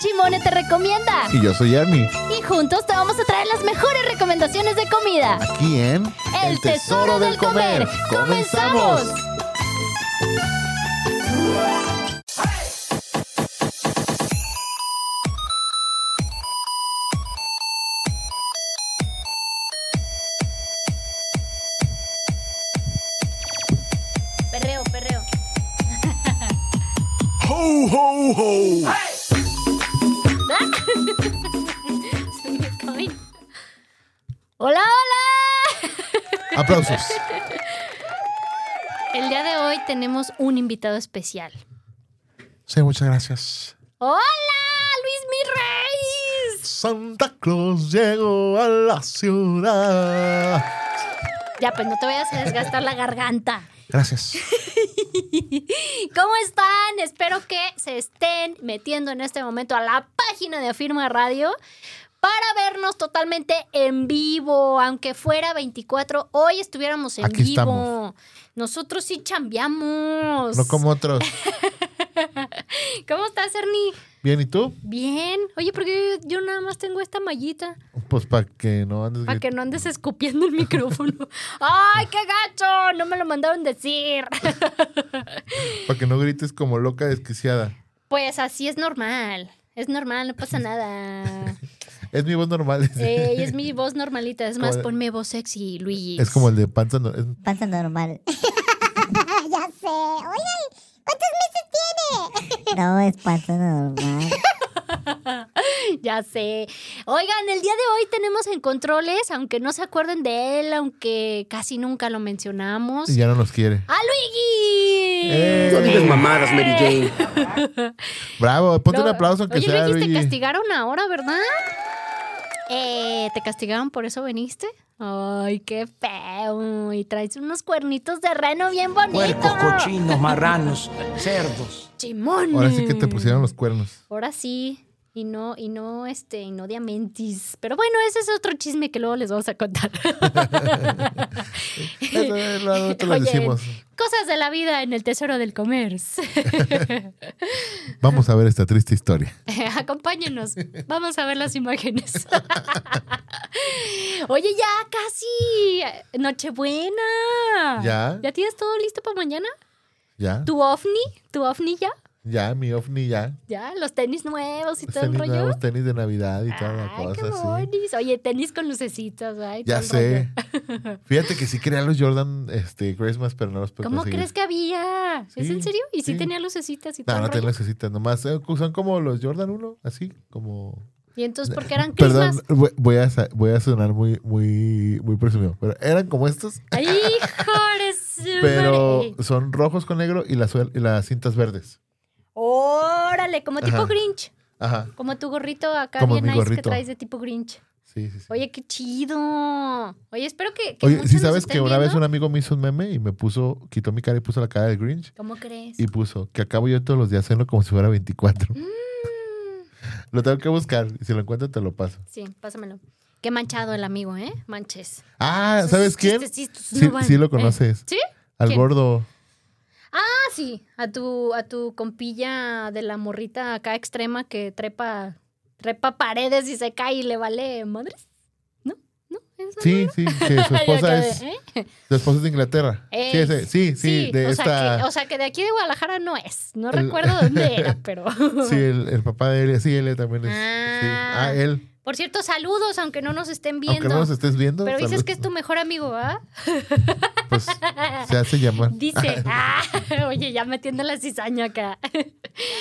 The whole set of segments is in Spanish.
Chimone te recomienda. Y yo soy Ernie. Y juntos te vamos a traer las mejores recomendaciones de comida. Aquí en El, tesoro, del comer. ¡Comenzamos! Hola, hola. Aplausos. El día de hoy tenemos un invitado especial. Sí, muchas gracias. ¡Hola, Luis Mi Reyes! Santa Claus llegó a la ciudad. Ya, pues no te vayas a desgastar la garganta. Gracias. ¿Cómo están? Espero que se estén metiendo en este momento a la página de Afirma Radio para vernos totalmente en vivo, aunque fuera 24, hoy estuviéramos en Aquí vivo. estamos. Nosotros sí chambeamos. No como otros. ¿Cómo estás, Ernie? Bien, ¿y tú? Bien. Oye, porque yo nada más tengo esta mallita. Pues para que no andes. Para que no andes escupiendo el micrófono. ¡Ay, qué gacho! No me lo mandaron decir. Para que no grites como loca desquiciada. Pues así es normal. Es normal, no pasa nada. Es mi voz normal. Ey, es mi voz normalita. Es más, ponme voz sexy, Luis. Es como el de panza. no- es- Panza normal. ya sé. Oigan, ¿cuántos meses tiene? no, es panza normal. Ya sé. Oigan, el día de hoy tenemos en controles, aunque no se acuerden de él, aunque casi nunca lo mencionamos. y ya no nos quiere. ¡A Luigi! Eh. No digas mamadas, Mary Jane. Bravo, ponte No, un aplauso aunque Oye, sea. Luigi, te Luigi. castigaron ahora, ¿verdad? Eh, ¿Te castigaron por eso veniste? Ay, qué feo. Y traes unos cuernitos de reno bien bonitos. Puercos, cochinos, marranos, cerdos. Chimón. Ahora sí que te pusieron los cuernos. Ahora sí. Y no, y no, este, y no diamantis. Pero bueno, ese es otro chisme que luego les vamos a contar. Eso es lo- te lo Oye, decimos. Cosas de la vida en el tesoro del comercio. Vamos a ver esta triste historia. Acompáñenos. Vamos a ver las imágenes. Oye, ya casi. Nochebuena. ¿Ya? ¿Ya tienes todo listo para mañana? ¿Ya? ¿Tu ovni? ¿Tu ovni ya? Ya, mi ovni ya. ¿Ya? ¿Los tenis nuevos y todo el rollo? nuevos, tenis de Navidad y toda la qué cosa, sí. bonis. Oye, tenis con lucecitas, ay, Ya todo sé. Fíjate que sí quería los Jordan este, Christmas, pero no los puedo ¿Cómo conseguir. crees que había? ¿Es Sí, en serio? ¿Y sí. tenía lucecitas y todo No, el no te rollo? necesitas. Nomás eh, son como los Jordan 1, así como... Y entonces, ¿por qué eran Perdón, Christmas? voy- voy a, voy a sonar muy, muy, muy presumido. Pero eran como estos, ¡Ay, hijo de su pero son rojos con negro y las, y las cintas verdes. Órale, como tipo Ajá. Grinch. Ajá, Como tu gorrito acá Como bien nice que traes de tipo Grinch. sí, sí, sí. Oye, qué chido. Oye, espero que. que Oye, sí sabes que una vez un amigo me hizo un meme y me puso, quitó mi cara y puso la cara de Grinch ¿Cómo crees? y puso que acabo yo todos los días haciendo como si fuera 24. Mm, Lo tengo que buscar y si lo encuentro te lo paso. sí, pásamelo. Qué manchado el amigo, ¿eh? Manches. Ah, ¿sabes quién? Sí, sí lo Eh, conoces. ¿Sí? Al ¿quién? gordo. Ah, sí. A tu, a tu compilla de la morrita acá extrema que trepa, trepa paredes y se cae y le vale madres. ¿No? ¿No? ¿Esa Sí, sí, que su esposa es, ¿eh? su esposa es de Inglaterra. Sí, ese- sí, sí, de o, esta. sea que, o sea que de aquí de Guadalajara no es. No El- recuerdo dónde era, pero. Sí, el, el papá de él, sí, él también es. sí. Ah. Ah, él. Por cierto, saludos, aunque no nos estén viendo. Aunque no nos estés viendo. pero dices que es tu mejor amigo, ¿ah? Pues se hace llamar. Dice, ah, oye, ya metiendo la cizaña acá.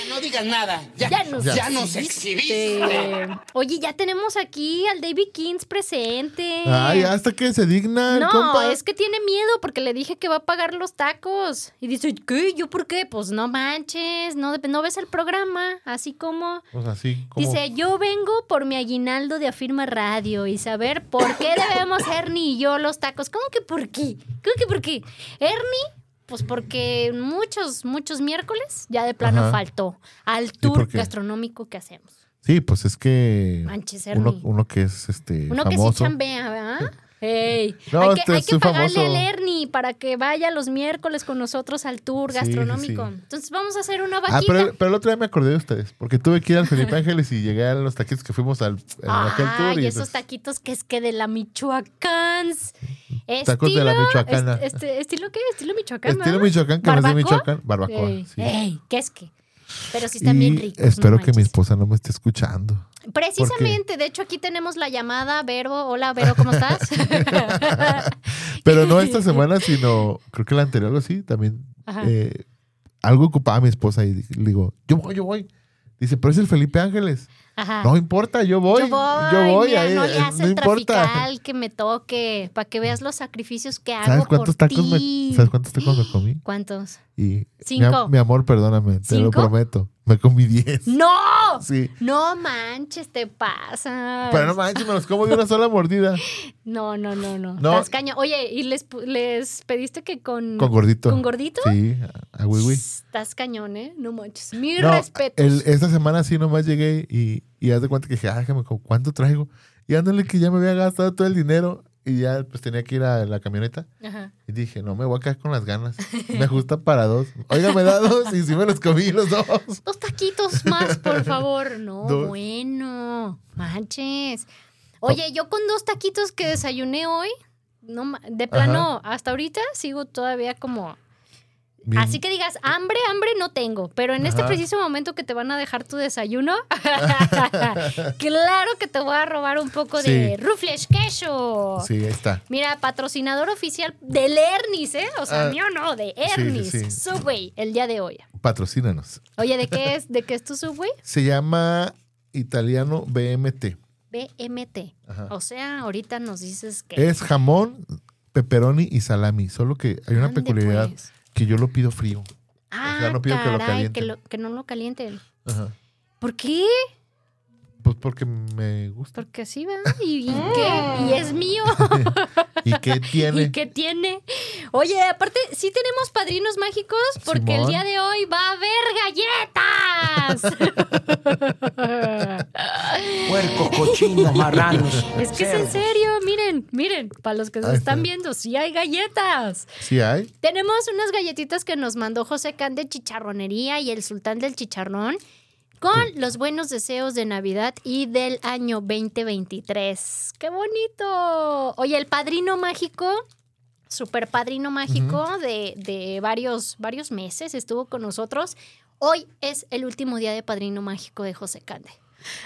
No digas nada. Ya, Ya nos, ya nos exhibiste. Oye, ya tenemos aquí al David Kings presente. Ay, hasta que se digna el No, compa. es que tiene miedo porque le dije que va a pagar los tacos. Y dice, ¿qué? ¿Yo por qué? Pues no manches, no, no ves el programa, así como... Pues así como. Dice, yo vengo por mi aguinaldo de Afirma Radio y saber por qué debemos Ernie y yo los tacos. ¿Cómo que por qué? ¿Cómo que por qué? Ernie, pues porque muchos, muchos miércoles ya de plano Ajá. faltó al tour gastronómico que hacemos. Sí, pues es que. Manches, Uno, Ernie. uno que es este. Uno que sí famoso. chambea, ¿verdad? No, hay que, este, hay que pagarle famoso. al Ernie para que vaya los miércoles con nosotros al tour sí, gastronómico. sí. Entonces vamos a hacer una Ah, vaquita. pero, pero el otro día me acordé de ustedes, porque tuve que ir al Felipe Ángeles y llegué a los taquitos que fuimos al en aquel tour. Ay, y esos pues, taquitos que es que de la Michoacán. Tacos de la Estilo- Michoacana. est- este, ¿Estilo qué? ¿Estilo Michoacán? Estilo. Michoacán, que no es de. Michoacán. Barbacoa, Ey, sí. ey, ¿qué es que? Pero sí están bien y ricos. no espero que mi esposa no me esté escuchando. Precisamente, de hecho, aquí tenemos la llamada Vero. Hola, Vero, ¿cómo estás? Pero no esta semana, sino creo que la anterior, algo así, también. Eh, algo ocupaba mi esposa y le digo, yo voy, yo voy. Dice, pero es el Felipe Ángeles. Ajá. No importa, yo voy. yo voy, yo voy, mira, ahí, no le eh, hace no importa. que me toque, para que veas los sacrificios que hago ¿Sabes cuántos por tacos ti. me, ¿Sabes cuántos tacos me comí? ¿Cuántos? Y Cinco. mi amor, perdóname, te lo prometo. Me comí 10. ¡No! Sí. No manches, te pasa. Pero no manches, me los como de una sola mordida. No, no, no, no. No. Estás caña. Oye, ¿y les, les pediste que con, Con gordito. con gordito? Sí, a Wiwi. Estás cañón, ¿eh? No manches. Mis No, respetos. el- esta semana sí nomás llegué y, y haz de cuenta que dije, ah, ¿cuánto traigo? Y ándale que ya me había gastado todo el dinero y ya pues tenía que ir a la camioneta. Ajá. Y dije, no, me voy a quedar con las ganas. Me ajusta para dos. Oiga, me da dos y sí me los comí los dos. Dos taquitos más, por favor. No, Dos. bueno. Manches. Oye, yo con dos taquitos que desayuné hoy, no, de plano, hasta ahorita sigo todavía como Bien. Así que digas, hambre, hambre no tengo, pero en este preciso momento que te van a dejar tu desayuno, claro que te voy a robar un poco de. Rufles Queso. Sí, ahí está. Mira, patrocinador oficial del Ernis, ¿eh? O sea, Ah, mío no, de sí, Ernis. sí. Subway, el día de hoy. Patrocínanos. Oye, ¿de qué es? ¿De qué es tu Subway? Se llama Italiano BMT. BMT. Ajá. O sea, ahorita nos dices que. Es jamón, pepperoni y salami. Solo que hay una peculiaridad pues. Que yo lo pido frío. Ah, sea, no pido que lo caray, calienten. que, lo- que no lo calienten. Ajá. ¿Por qué? Pues porque me gusta. Porque así va. ¿Y, y qué? Y es mío. ¿Y qué tiene? ¿Y qué tiene? Oye, aparte, sí tenemos padrinos mágicos porque el día de hoy va a haber galletas. Puercos, cochinos, marranos. es que es en serio, miren, miren, para los que se están está. viendo, sí hay galletas. ¿Sí hay? Tenemos unas galletitas que nos mandó José Can de Chicharronería y el Sultán del Chicharrón con los buenos deseos de Navidad y del año 2023. ¡Qué bonito! Oye, el padrino mágico, super padrino mágico de, de varios, varios meses, estuvo con nosotros. Hoy es el último día de padrino mágico de José Cande.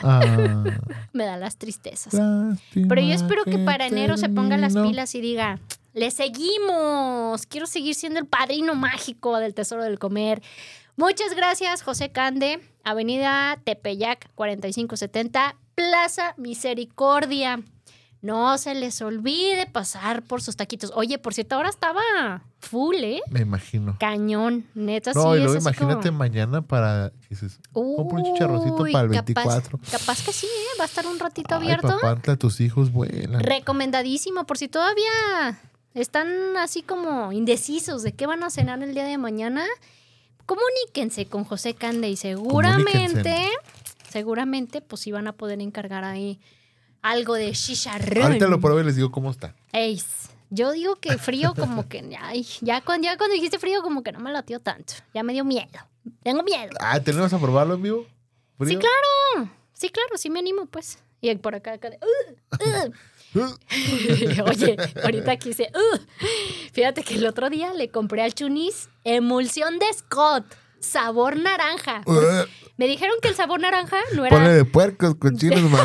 Ah, Me da las tristezas. Pero yo espero que para enero se ponga las pilas y diga, le seguimos, quiero seguir siendo el padrino mágico del Tesoro del Comer. Muchas gracias, José Cande, Avenida Tepeyac 4570, Plaza Misericordia. No se les olvide pasar por sus taquitos. Oye, por cierto, ahora estaba full, ¿eh? Me imagino. Cañón, neta, No, sí. así imagínate como- mañana para. Dices, compra un chicharroncito para el capaz- 24. Capaz, que sí, ¿eh? Va a estar un ratito Ay, abierto. papá, tus hijos vuelan. Recomendadísimo, por si todavía están así como indecisos de qué van a cenar el día de mañana, comuníquense con José Cande y seguramente, seguramente, pues sí van a poder encargar ahí algo de chicharrón. Ahorita lo pruebo y les digo cómo está. Ey, yo digo que frío como que, ay, ya cuando, ya cuando dijiste frío como que no me latió tanto, ya me dio miedo, tengo miedo. Ah, ¿tenemos a probarlo en vivo? Sí, claro, sí, claro, sí me animo, pues. Y por acá, acá de, "Uh, uh". Oye, ahorita quise. "Uh". Fíjate que el otro día le compré al Chunis emulsión de Scott, sabor naranja. Uh, Me dijeron que el sabor naranja no era. de puercos, cochinos.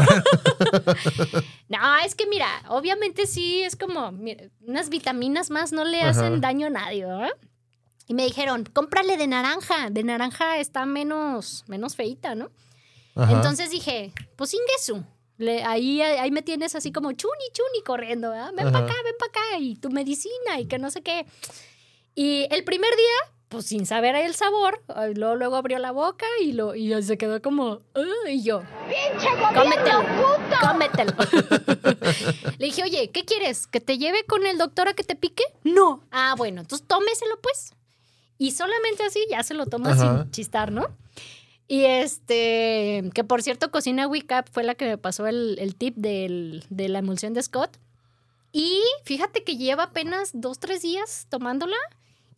No, es que mira, obviamente sí es como mira, unas vitaminas más no le Ajá. hacen daño a nadie, ¿verdad? Y me dijeron, cómprale de naranja. De naranja está menos, menos feita, ¿no? Ajá. Entonces dije, pues ingesu. Le, ahí, ahí me tienes así como chuni, chuni corriendo. Ven para acá, ven para acá, y tu medicina, y que no sé qué. Y el primer día, pues sin saber el sabor, ay, luego, luego abrió la boca y, lo, y se quedó como, y yo, cómetelo, cómetelo. Le dije, oye, ¿qué quieres? ¿Que te lleve con el doctor a que te pique? No. Ah, bueno, entonces tómeselo pues. Y solamente así ya se lo toma Ajá. sin chistar, ¿no? Y este, que por cierto, Cocina Wicap fue la que me pasó el, el tip del- de la emulsión de Scott. Y fíjate que lleva apenas dos, tres días tomándola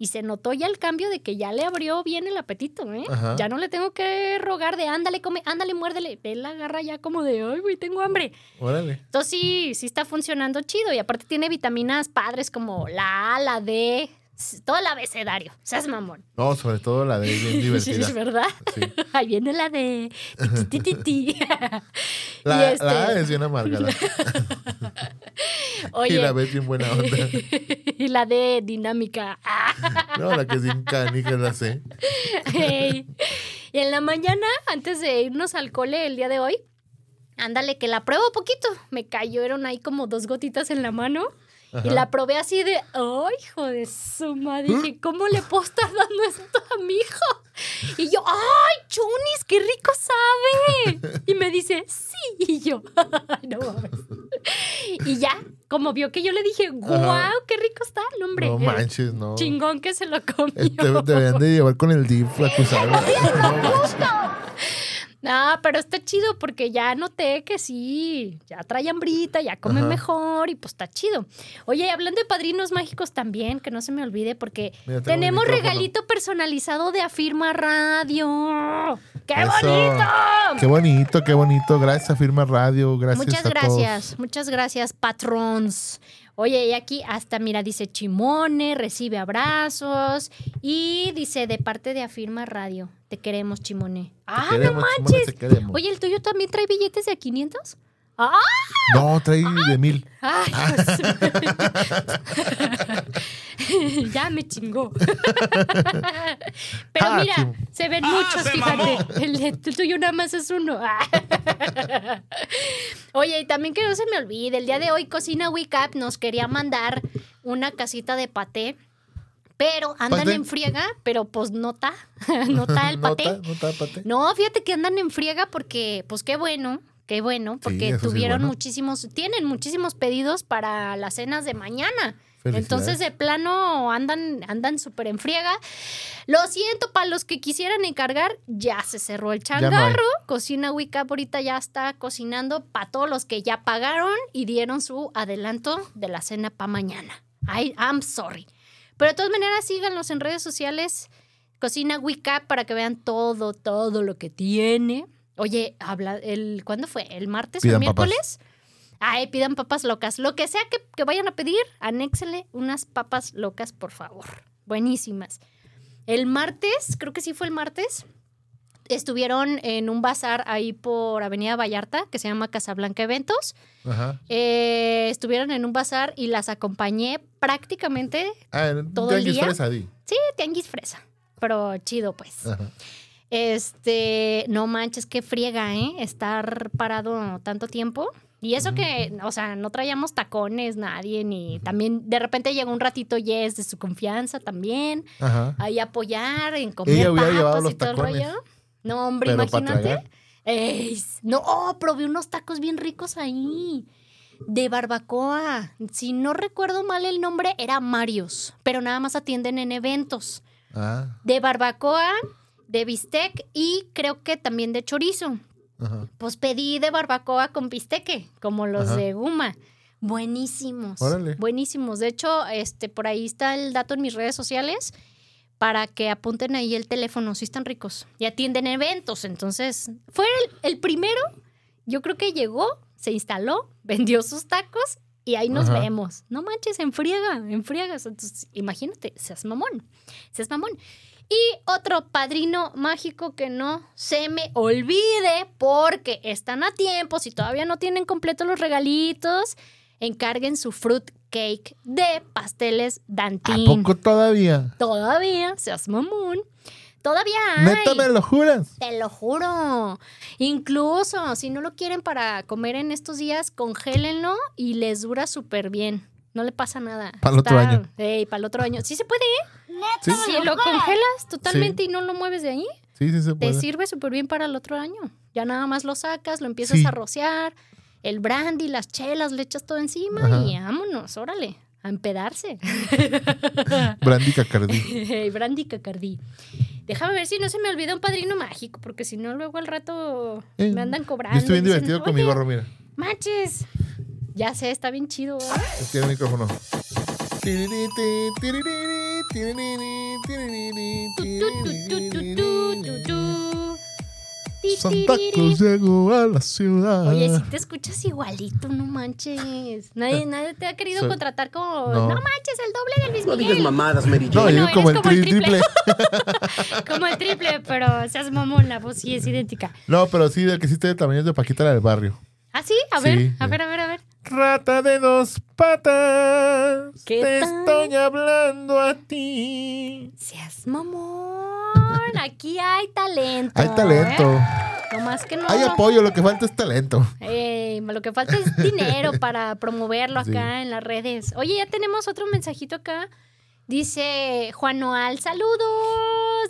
y se notó ya el cambio de que ya le abrió bien el apetito, ¿eh? Ajá. Ya no le tengo que rogar de ándale, come, ándale, muérdele. Él la agarra ya como de, ay, güey, tengo hambre. Órale. Entonces sí, sí está funcionando chido. Y aparte tiene vitaminas padres como la A, la D, todo el abecedario. Seas mamón. No, sobre todo la de bien Sí, divertida. es verdad. Sí. Ahí viene la de ti, ti. La, este- la A es bien amargada. Oye, Y la B es bien buena onda. y la de dinámica. No, la que es bien canija la C. Y en la mañana, antes de irnos al cole el día de hoy, ándale, que la pruebo poquito. Me cayeron ahí como dos gotitas en la mano. Y la probé así de, ¡ay, hijo de su madre! Dije, ¿cómo le puedo estar dando esto a mi hijo? Y yo, ¡ay, Chunis, qué rico sabe! Y me dice, sí. Y yo, ¡ay, no mames! Y ya, como vio que yo le dije, ¡guau, qué rico está! No, hombre, No el manches, no. chingón que se lo comió. Eh, Te, deberían de llevar con el DIF acusado. No manches. No, pero está chido porque ya noté que sí, ya trae hambrita, ya come Ajá. mejor y pues está chido. Oye, hablando de padrinos mágicos también, que no se me olvide porque Mira, tenemos regalito personalizado de Afirma Radio. ¡Qué Eso. bonito! Qué bonito, qué bonito. Gracias a Firma Radio. Gracias Muchas a gracias, todos. muchas gracias, patrons. Oye, y aquí hasta, mira, dice Chimone, recibe abrazos y dice de parte de Afirma Radio, te queremos, Chimone. ¡Ah, no queremos, manches! Oye, ¿el tuyo también trae billetes de 500? ¡Ah! No, trae de mil. ¡Ay, pues. ya me chingó. Pero Ah, mira, se ven Ah, muchos, se fíjate. El, tuyo nada más es uno. Oye, y también que no se me olvide, el día de hoy Cocina Wake Up nos quería mandar una casita de paté. Pero andan ¿Paté? en friega, pero pues no está, no está el paté. Nota, nota, pate. No, fíjate que andan en friega porque, pues qué bueno, qué bueno, porque sí tuvieron bueno. muchísimos, tienen muchísimos pedidos para las cenas de mañana. Entonces, de plano, andan andan súper en friega. Lo siento, para los que quisieran encargar, ya se cerró el changarro. Cocina Wicca ahorita ya está cocinando para todos los que ya pagaron y dieron su adelanto de la cena para mañana. I, I'm sorry. Pero de todas maneras, síganlos en redes sociales. Cocina Wicca para que vean todo, todo lo que tiene. Oye, habla, el, ¿cuándo fue? ¿El martes o el Pidan papas. miércoles? Ay, pidan papas locas. Lo que sea que, que vayan a pedir, anéxenle unas papas locas, por favor. Buenísimas. El martes, creo que sí fue el martes, estuvieron en un bazar ahí por Avenida Vallarta, que se llama Casablanca Eventos. Ajá. Eh, estuvieron en un bazar y las acompañé prácticamente, Ah, ¿Todo el tianguis día? fresa, di. sí, tianguis fresa, pero chido pues. Ajá. Este, no manches, qué friega, ¿eh? Estar parado tanto tiempo. Y eso que, o sea, no traíamos tacones nadie, ni también de repente llegó un ratito Yes de su confianza también, Ajá. ahí apoyar en comer Ella hubiera llevado papas y todo el rollo. No, hombre, imagínate. Ey, no, oh, probé unos tacos bien ricos ahí. De barbacoa. Si no recuerdo mal el nombre, era Marios, pero nada más atienden en eventos. Ah, De barbacoa, de bistec y creo que también de chorizo. Ajá. Pues pedí de barbacoa con bisteque, como los Ajá. de Guma. Buenísimos. Órale. Buenísimos. De hecho, este, por ahí está el dato en mis redes sociales para que apunten ahí el teléfono. Sí están ricos. Y atienden eventos. Entonces, fue el, el primero. Yo creo que llegó, se instaló, vendió sus tacos y ahí nos Ajá. vemos. No manches, en friega, en friegas. Entonces, imagínate, seas mamón. Seas mamón. Y otro padrino mágico que no se me olvide porque están a tiempo. Si todavía no tienen completos los regalitos, encarguen su fruit cake de pasteles ¿A Dantín. poco todavía? Todavía, seas mamón. Todavía hay. ¿Neta me lo juras? Te lo juro. Incluso si no lo quieren para comer en estos días, congélenlo y les dura súper bien. No le pasa nada. Pa'l otro año. para el otro año. Sí se puede, ¿eh? Sí, Si lo congelas totalmente y no lo mueves de ahí, sí, sí se te puede. sirve súper bien para el otro año. Ya nada más lo sacas, lo empiezas Sí. a rociar, el brandy, las chelas, le echas todo encima Ajá. y vámonos, órale, a empedarse. Brandy Cacardí. Brandy Cacardí. Déjame ver si no se me olvida un padrino mágico, porque si no, luego al rato Eh, me andan cobrando. Yo estoy bien divertido con "Oye, mi gorro, mira. Manches. Ya sé, está bien chido. ¿eh? Tiene el micrófono. Santa. Cruz llegó a la ciudad. Oye, si te escuchas igualito, no manches. Nadie, nadie te ha querido Soy- contratar como, No. no. manches, el doble de Luis No digas Miguel. mamadas, Mary No, Jane. yo como el eres como el tri- triple. Como el triple, pero seas mamón, la voz sí es idéntica. No, pero sí, del que sí tiene tamaño es de Paquita la del barrio. ¿Ah, sí? A ver, Sí, a sí. ver, a ver, a ver. Rata de dos patas, ¿Qué te tal? estoy hablando a ti. Seas mamón. Aquí hay talento. Hay talento. ¿eh? No más que no. Hay apoyo, lo que falta es talento. Eh, lo que falta es dinero para promoverlo Sí. acá en las redes. Oye, ya tenemos otro mensajito acá. Dice Juan Noal, saludos.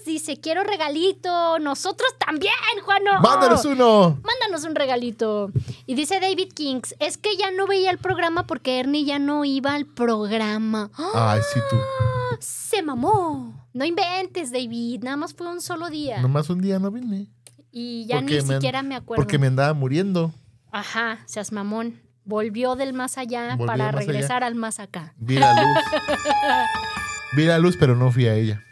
Dice, quiero regalito. Nosotros también, Juan Noal. ¡Mándanos uno! Mándanos un regalito. Y dice David Kings, es que ya no veía el programa porque Ernie ya no iba al programa. ¡Ah! Ay, sí, tú. Se mamó. No inventes, David. Nada más fue un solo día. Nomás un día no vine. y ya porque ni me- siquiera me acuerdo. Porque me andaba muriendo. Ajá, seas mamón. Volvió del más allá Volvió para allá. regresar al más acá. Vi la luz. Vi la luz, pero no fui a ella.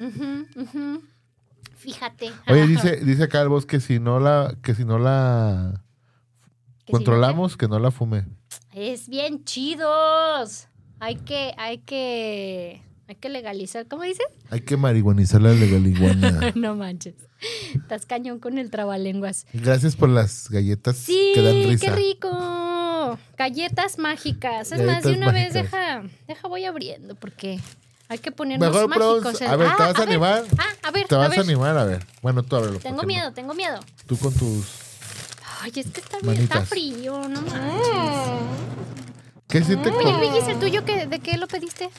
Fíjate. Oye, dice, dice acá el que si no la, que si no la Que si no controlamos, que no la fume. Es bien chidos. Hay que, hay que, hay que legalizar. ¿Cómo dices? Hay que marihuanizar la legaliguana. no manches. Estás cañón con el trabalenguas. Gracias por las galletas Sí, que dan risa. qué rico. Galletas mágicas. Es más, de una vez deja, deja voy abriendo porque hay que ponernos Mejor mágicos. ¿eh? A ver, ¿te Ah, vas a ver. animar? Ah, a ver, ¿Te a vas ver. a animar? A ver. Bueno, tú ábrelo. Tengo miedo, no- tengo miedo. Tú con tus... Ay, es que está bien, está frío, no manches. ¿Qué si te Oye, Luigi, ¿el tuyo qué, de qué lo pediste?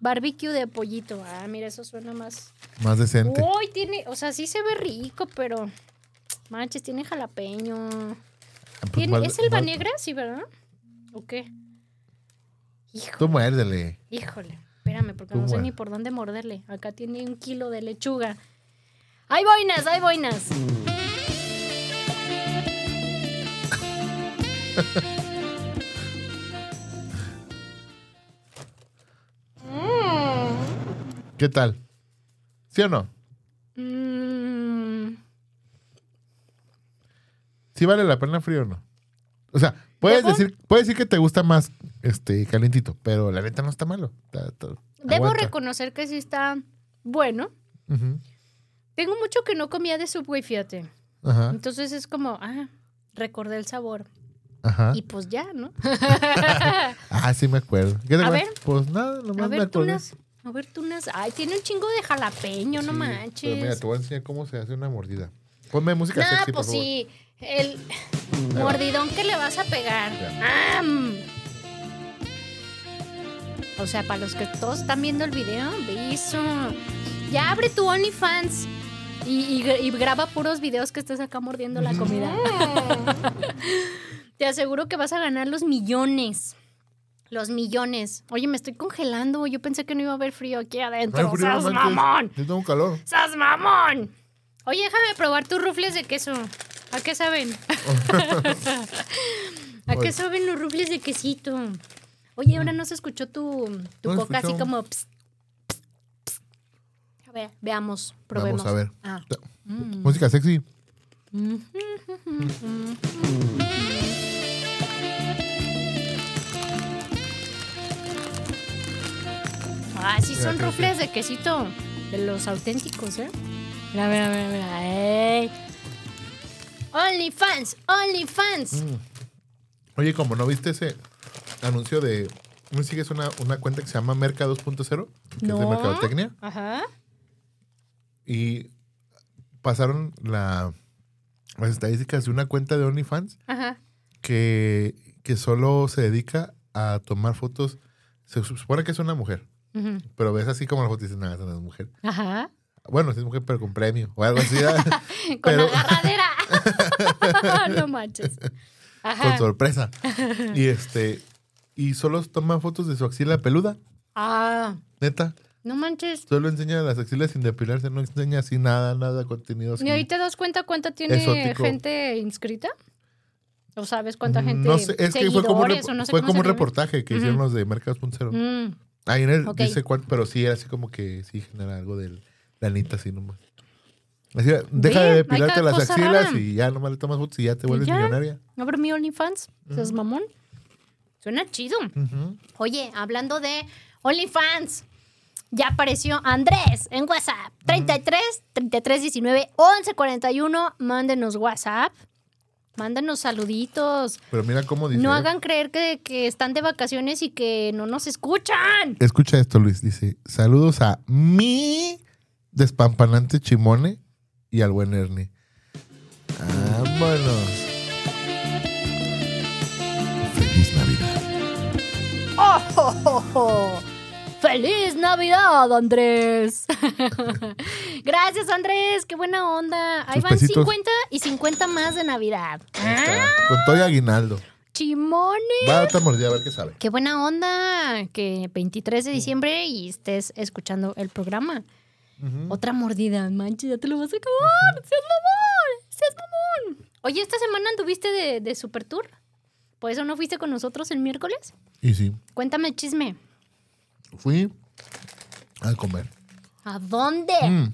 Barbecue de pollito. Ah, mira, eso suena más. Más decente. Uy, tiene, o sea, sí se ve rico, pero manches, tiene jalapeño. Ah, pues ¿Tiene- mal- ¿Es el mal- negra? Sí, ¿verdad? ¿O qué? Hijo, Tú muérdele. híjole, espérame, porque Tú no sé ni por dónde morderle. Acá tiene un kilo de lechuga. ¡Hay boinas, hay boinas! ¿Qué tal? ¿Sí o no? Mm, ¿Sí vale la pena frío o no? O sea, puedes Debo- decir, puedes decir que te gusta más este calientito, pero la neta no está malo. Está- está- Debo aguanta. reconocer que sí está bueno. Ujú. Tengo mucho que no comía de Subway, fíjate. Ajá, Entonces es como, ah, recordé el sabor. ajá. Y pues ya, ¿no? Ah, sí me acuerdo. ¿Qué te A ver. Pues nada, A nomás me ver, acordé. tunas. A ver, tunas. Ay, tiene un chingo de jalapeño, no manches. Pero mira, te voy a enseñar cómo se hace una mordida. Ponme música No, sexy, pues por favor. sí. El mordidón que le vas a pegar. ¡Am! O sea, para los que todos están viendo el video, beso. Ya abre tu OnlyFans y, y gra- y graba puros videos que estés acá mordiendo la comida. Te aseguro que vas a ganar los millones. Los millones. Oye, me estoy congelando. Yo pensé que no iba a haber frío aquí adentro. ¡Sas mamón! Yo tengo calor. ¡Sas mamón! Oye, déjame probar tus rufles de queso. ¿A qué saben? ¿A qué saben los rufles de quesito? Oye, ahora no se escuchó tu, tu No coca así como... A ver, veamos, probemos. Vamos a ver. Ah. Música sexy. Ah, sí son rufles de quesito. De los auténticos, ¿eh? Mira, mira, mira, mira. ¡Ey! OnlyFans, OnlyFans. Mm. Oye, como no viste ese anuncio de. ¿No sigues una, una cuenta que se llama Merca 2.0? Que es de No. Mercadotecnia. Ajá. Y pasaron la, las estadísticas de una cuenta de OnlyFans Ajá. que, que solo se dedica a tomar fotos. Se supone que es una mujer, ujú. pero ves así como la foto y dices, nada, esa no es mujer. Ajá. Bueno, sí es mujer, pero con premio o algo así. Con Pero- agarradera. no manches. con sorpresa. Y este y solo toma fotos de su axila peluda, Ah, neta. no manches. Solo enseña las axilas sin depilarse, no enseña así nada, nada contenido así. ¿Y ahí te das cuenta cuánta tiene Exótico. gente inscrita? ¿O sabes cuánta gente? No sé, es que fue como, no sé fue como un reportaje que hicieron Ujú. los de Mercados.0. Mm, Ahí en él Ok. dice cuánto, pero sí, era así como que sí genera algo del lanita así nomás. Así, deja de depilarte las axilas rara. y ya nomás le tomas fotos y ya te vuelves ya. millonaria. ¿Abre mi OnlyFans? ¿Seas mamón? Suena chido. Oye, hablando de OnlyFans, ya apareció Andrés en WhatsApp. 33 33 19 11 41. Mándenos WhatsApp. Mándenos saluditos. Pero mira cómo dice. No ¿eh? hagan creer que, que están de vacaciones y que no nos escuchan. Escucha esto, Luis. Dice: Saludos a mi despampanante Chimone y al buen Ernie. Vámonos. Feliz Navidad. ¡Oh, oh! ¡Feliz Navidad, Andrés! Gracias, Andrés. ¡Qué buena onda! Ahí Sus van pesitos. 50 y 50 más de Navidad. Con todo y aguinaldo. ¡Chimone! Va a otra mordida a ver qué sabe. ¡Qué buena onda! Que 23 de diciembre y estés escuchando el programa. Otra mordida, manches, ya te lo vas a acabar. ¡Seas mamón! ¡Seas mamón! Oye, ¿esta semana anduviste de, de Super Tour? ¿Por eso no fuiste con nosotros el miércoles? Y sí, Cuéntame el chisme. fui a comer. ¿A dónde? Mm.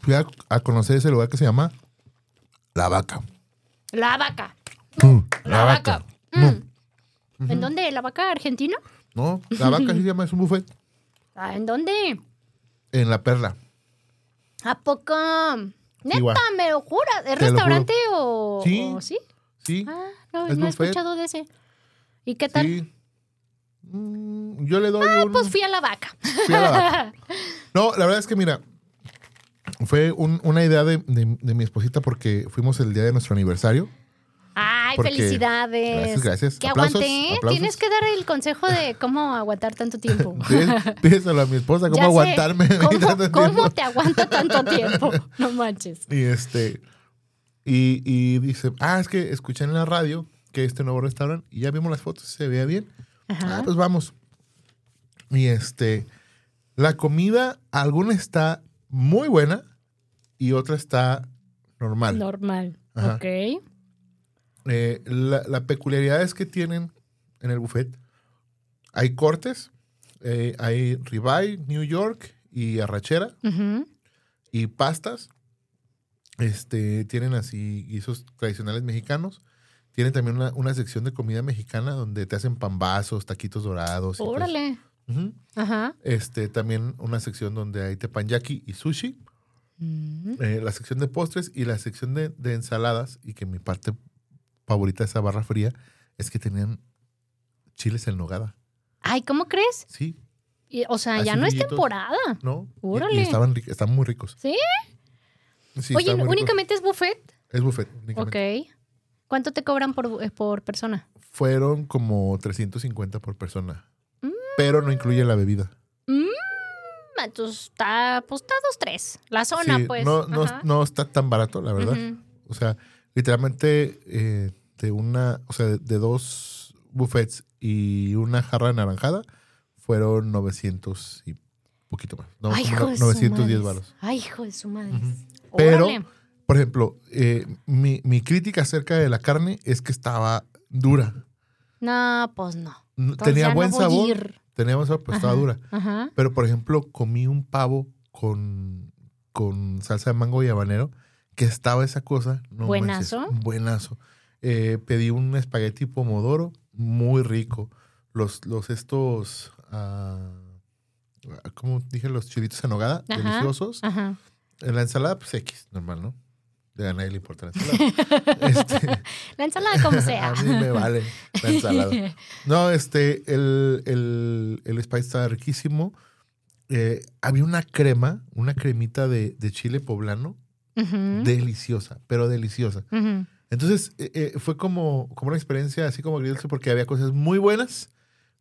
Fui a, a conocer ese lugar que se llama La Vaca. La vaca. Mm, La, vaca. Mm. Mm. ¿En dónde? ¿La vaca argentina? No, La Vaca sí se llama, es un buffet. Ah, ¿En dónde? En La Perla. ¿A poco? ¿Neta? ¿Me lo juras? ¿Es Te lo restaurante o Sí. o sí? Sí, Ah, no, Es no he buffet. escuchado de ese. ¿Y qué tal? sí. Mm, yo le doy un... Pues fui a la vaca. fui a La Vaca. No, la verdad es que mira, fue un- una idea de, de- de mi esposita porque fuimos el día de nuestro aniversario. Ay, Porque- felicidades. Gracias, gracias. Que Aplausos, aguante. ¿eh? aplausos. Tienes que dar el consejo de cómo aguantar tanto tiempo. Pídes- Pídeselo a mi esposa cómo Ya aguantarme. mí tanto ¿Cómo, cómo te aguanta tanto tiempo? No manches. Y este. Y, y dice, ah, es que escuché en la radio que este nuevo restaurante y ya vimos las fotos, se veía bien. Ajá. Ah, pues vamos. Y este, la comida, alguna está muy buena y otra está normal. Normal. Ajá. Ok. Eh, la, la peculiaridad es que tienen en el buffet, hay cortes, eh, hay ribeye, New York y arrachera y pastas. Este, tienen así guisos tradicionales mexicanos. Tienen también una, una sección de comida mexicana donde te hacen pambazos, taquitos dorados. y Órale. Ajá. Este, también una sección donde hay tepanyaki y sushi. Mm. Eh, la sección de postres y la sección de, de ensaladas. Y que mi parte favorita de esa barra fría es que tenían chiles en nogada. Ay, ¿cómo crees? Sí, Y, o sea, Así ya no es temporada. ¿no? Y- Y, Órale. estaban, están muy ricos. ¿Sí? Sí, Oye, únicamente es buffet. Es buffet. únicamente. Ok. ¿Cuánto te cobran por, eh, por persona? Fueron como 350 por persona. Mm. Pero no incluye la bebida. Mm, entonces está, pues está dos, tres. La zona, Sí, pues. no, no, no está tan barato, la verdad. O sea, literalmente eh, de una, o sea, de dos buffets y una jarra naranjada fueron 900 y poquito más. No, Ay, hijo no- de su 910 madres. baros. Ay, hijo de su madre. Pero, Órale. por ejemplo, eh, mi, mi crítica acerca de la carne es que estaba dura. No, pues no. Entonces Tenía no buen sabor. Tenía buen sabor, pero estaba dura. Ajá. Pero, por ejemplo, comí un pavo con, con salsa de mango y habanero, que estaba esa cosa. No Buenazo. manches, buenazo. Eh, pedí un espagueti pomodoro muy rico. Los, los estos, ah, ¿cómo dije? Los chilitos en nogada, Ajá. deliciosos. Ajá. En la ensalada, pues X, normal, ¿no? A nadie le importa la ensalada. Este, La ensalada como sea. a mí me vale la ensalada. No, este, el, el, el spice estaba riquísimo. Eh, había una crema, una cremita de, de chile poblano, Deliciosa, pero deliciosa. Entonces, eh, eh, fue como, como una experiencia así como agridulce porque había cosas muy buenas,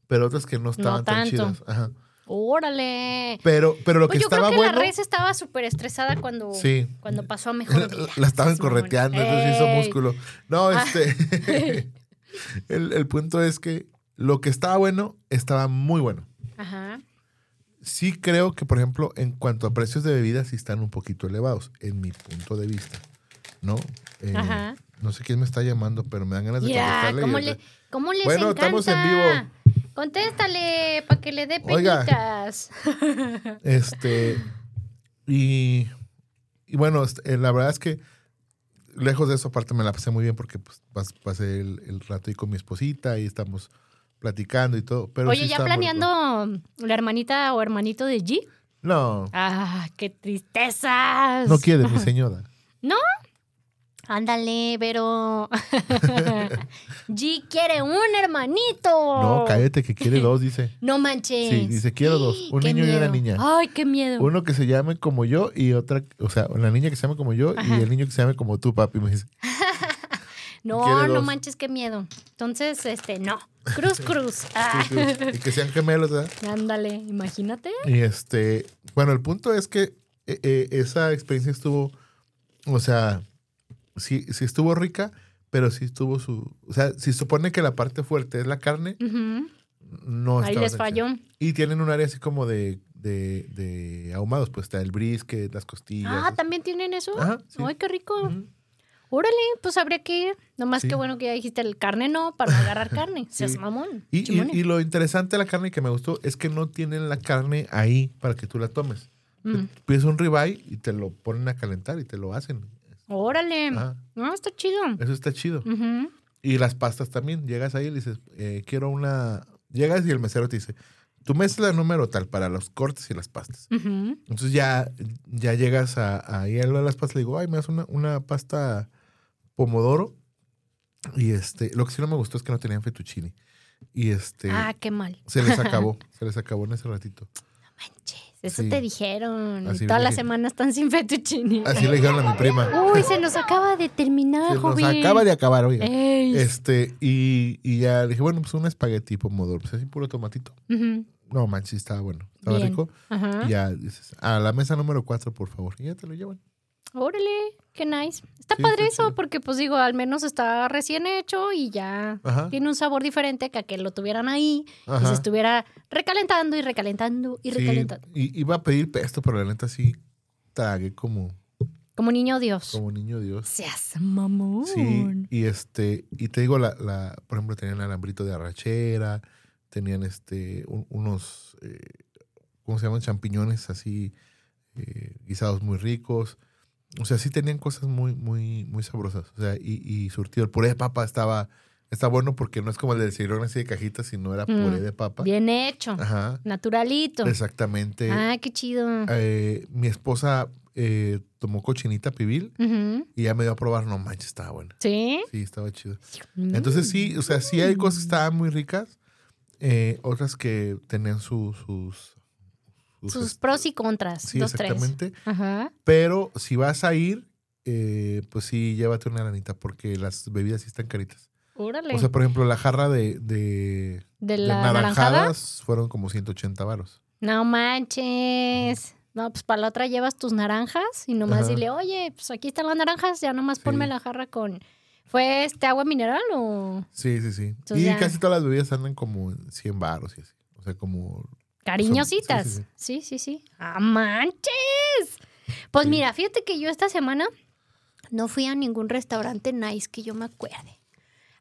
pero otras que no estaban tan chidas. Ajá. Órale. Pero, pero lo que Pues yo estaba creo que bueno. la res estaba súper estresada cuando, Sí. cuando pasó a mejor La, vida. la estaban correteando, entonces hizo Ey. músculo. No, Ah. este. el, el punto es que lo que estaba bueno, estaba muy bueno. Ajá. Sí creo que, por ejemplo, en cuanto a precios de bebidas, sí están un poquito elevados, en mi punto de vista. ¿no? Eh, Ajá. No sé quién me está llamando, pero me dan ganas de contestarle. ¿cómo, le, ¿cómo les Bueno, encanta? estamos en vivo. Contéstale para que le dé Oiga. penitas. Este. Y. Y bueno, este, eh, la verdad es que. Lejos de eso, aparte me la pasé muy bien porque pues, pas- pasé el, el rato ahí con mi esposita y estamos platicando y todo. Pero Oye, sí ¿ya planeando la hermanita o hermanito de G? No, ¡Ah, qué tristezas! no quiere, mi señora. Ándale, pero. G quiere un hermanito. No, cállate que quiere dos, dice. No manches. Sí, dice, quiero dos, un niño y una niña. Ay, qué miedo. Uno que se llame como yo y otra, o sea, la niña que se llame como yo Ajá. y el niño que se llame como tú, papi. Me dice, no, no manches, qué miedo. Entonces, este, no. Cruz, cruz. Ah. sí, y que sean gemelos, ¿verdad? Ándale, imagínate. Y este, bueno, el punto es que eh, eh, esa experiencia estuvo, o sea, sí, sí estuvo rica, pero sí estuvo su, o sea, si supone que la parte fuerte es la carne, Ujú. no Ahí les falló. Y tienen un área así como de, de, de ahumados, pues está el brisket, las costillas. Ah. ¿también tienen eso? Ajá, sí. Ay, qué rico. Órale, pues habría que ir. Nomás Sí. que bueno que ya dijiste el carne no, para no agarrar carne. Seas mamón. Y, y- y lo interesante de la carne que me gustó es que no tienen la carne ahí para que tú la tomes. Mm. Pides un ribeye y te lo ponen a calentar y te lo hacen. Órale. Ajá. No, está chido. Eso está chido. Y las pastas también. Llegas ahí y le dices, eh, quiero una... Llegas y el mesero te dice, tu mezcla número tal para los cortes y las pastas. Entonces ya, ya llegas a, ahí a lo de las pastas. Le digo, ay, me das una, una pasta pomodoro. Y este, lo que sí no me gustó es que no tenían fettuccine. Y este, Ah, qué mal. se les acabó. se les acabó en ese ratito. Manches, eso Sí. te dijeron. Así y toda me la dije. semana están sin fettuccine. Así le dijeron a mi prima. Uy, se nos acaba de terminar, Se nos joven. acaba de acabar, oiga. Ey. Este, y, y ya dije, bueno, pues un espagueti pomodoro. Pues así puro tomatito. No, manches, estaba bueno. Estaba Bien. rico. Ajá. Y ya dices, a la mesa número 4, por favor. Y ya te lo llevan. Órale, qué nice. Está Sí, padre eso, porque pues digo, al menos está recién hecho y ya Ajá. tiene un sabor diferente que a que lo tuvieran ahí y Ajá. se estuviera recalentando y recalentando y recalentando. y iba a pedir pesto, pero la neta sí tragué como, Como niño Dios. como niño Dios. Seas mamón. Sí, y este, y te digo, la, la, por ejemplo, tenían alambrito de arrachera, tenían este, un- unos, eh, ¿cómo se llaman? Champiñones así, eh, guisados muy ricos. O sea, sí tenían cosas muy, muy, muy sabrosas. O sea, y, y surtido. El puré de papa estaba, está bueno porque no es como el del cirón así de cajita, sino era Mm, puré de papa. Bien hecho. Ajá. Naturalito. Exactamente. Ah, qué chido. Eh, mi esposa eh, tomó cochinita pibil Ujú. y ya me dio a probar. No manches, estaba buena. ¿Sí? Sí, estaba chido. Mm. Entonces sí, o sea, sí hay cosas que estaban muy ricas, eh, otras que tenían su- sus... Sus pros y contras. Sí, dos, tres. exactamente. Ajá. Pero si vas a ir, eh, pues sí, llévate una lanita porque las bebidas sí están caritas. Órale. O sea, por ejemplo, la jarra de, de, de de la naranjada. naranjadas fueron como 180 varos. No manches. No, pues para la otra llevas tus naranjas y nomás Ajá. dile, oye, pues aquí están las naranjas, ya nomás Sí. ponme la jarra con. ¿Fue este agua mineral o Sí, sí, sí. Entonces y ya- casi todas las bebidas andan como en 100 varos y así. O sea, como... cariñositas? sí, Sí, sí, sí, sí. ¡Ah, manches! Pues Sí. mira, fíjate que yo esta semana no fui a ningún restaurante nice que yo me acuerde.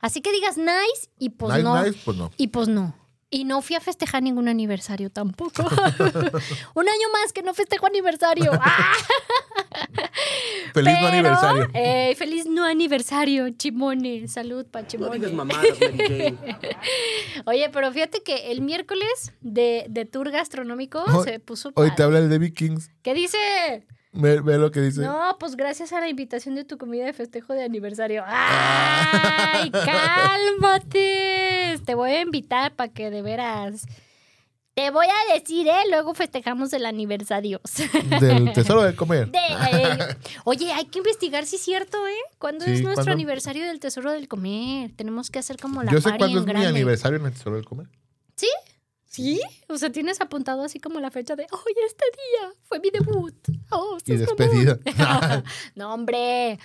Así que digas nice y pues nice, no. nice, pues no. Y pues no. Y no fui a festejar ningún aniversario tampoco. Un año más que no festejo aniversario. ¡Ah! Feliz no Pero, aniversario. eh, feliz no aniversario, Chimone. Salud para No Chimone. mamadas, Jane. Oye, pero fíjate que el miércoles de, de tour gastronómico Hoy- se puso Hoy padre. te habla el de Vikings. ¿Qué dice? Ve, ve lo que dice. No, pues gracias a la invitación de tu comida de festejo de aniversario. ¡Ay, cálmate! Te voy a invitar para que de veras... Te voy a decir, ¿eh? Luego festejamos el aniversario. Del tesoro de comer. De, eh, oye, hay que investigar si es cierto, ¿eh? ¿Cuándo Sí, es nuestro ¿cuándo? aniversario del Tesoro del Comer? Tenemos que hacer como la Yo sé cuándo es mi grande. aniversario en el tesoro del comer. ¿Sí? O sea, tienes apuntado así como la fecha de, oye, este día fue mi debut. Oh, Y despedida. mamón". no, hombre.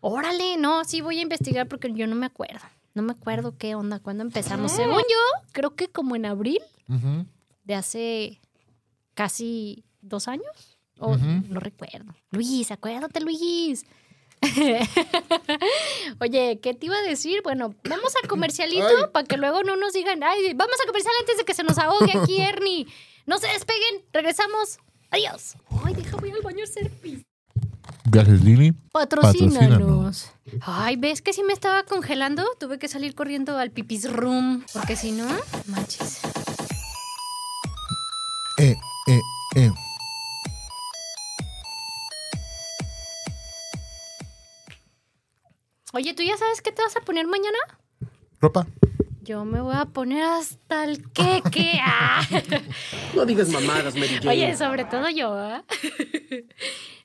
Órale, no, sí voy a investigar porque yo no me acuerdo. No me acuerdo qué onda, cuándo empezamos. Según yo, creo que como en abril de hace casi dos años. O no recuerdo. Luis, acuérdate, Luis. Oye, ¿qué te iba a decir? Bueno, vamos a comercialito Ay. para que luego no nos digan, ay, vamos a comercial antes de que se nos ahogue aquí, Ernie. No se despeguen, regresamos. Adiós. Ay, deja, voy al baño pis. Viajes Lili. Patrocínanos. Ay, ¿ves que sí me estaba congelando? Tuve que salir corriendo al pipis room, porque si no, manches. Oye, ¿tú ya sabes qué te vas a poner mañana? Ropa. Yo me voy a poner hasta el queque. Ah. No digas mamadas, Mary Jane. Oye, sobre todo yo, ¿ah?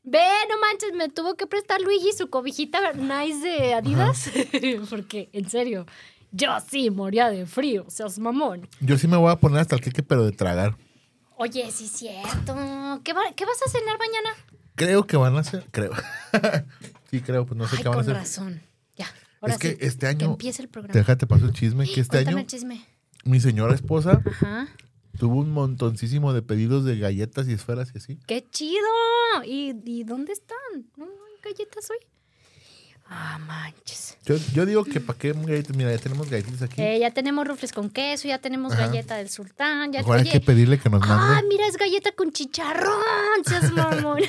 Ve, no manches, me tuvo que prestar Luigi su cobijita nice de Adidas. Porque, en serio, yo sí moría de frío, seas mamón. Yo sí me voy a poner hasta el queque, pero de tragar. Oye, sí es cierto. ¿Qué, va- qué vas a cenar mañana? Creo que van a ser. Creo. sí, creo, pues no sé Ay, qué van a con hacer. razón. Ahora Es que sí, este Que año. empiece el programa. Déjate paso el chisme, que este Cuéntame año el chisme. mi señora esposa Ajá. tuvo un montoncísimo de pedidos de galletas y esferas y así. ¡Qué chido! ¿Y, y dónde están? ¿No hay galletas hoy? Ah, manches. Yo, yo digo que para qué galletas, mira, ya tenemos galletitas aquí. Eh, ya tenemos rufles con queso, ya tenemos Ajá. galleta del sultán. Ya, Mejor hay que pedirle que nos ¡Ah, mande. mira, es galleta con chicharrón! ¡Seas mamón!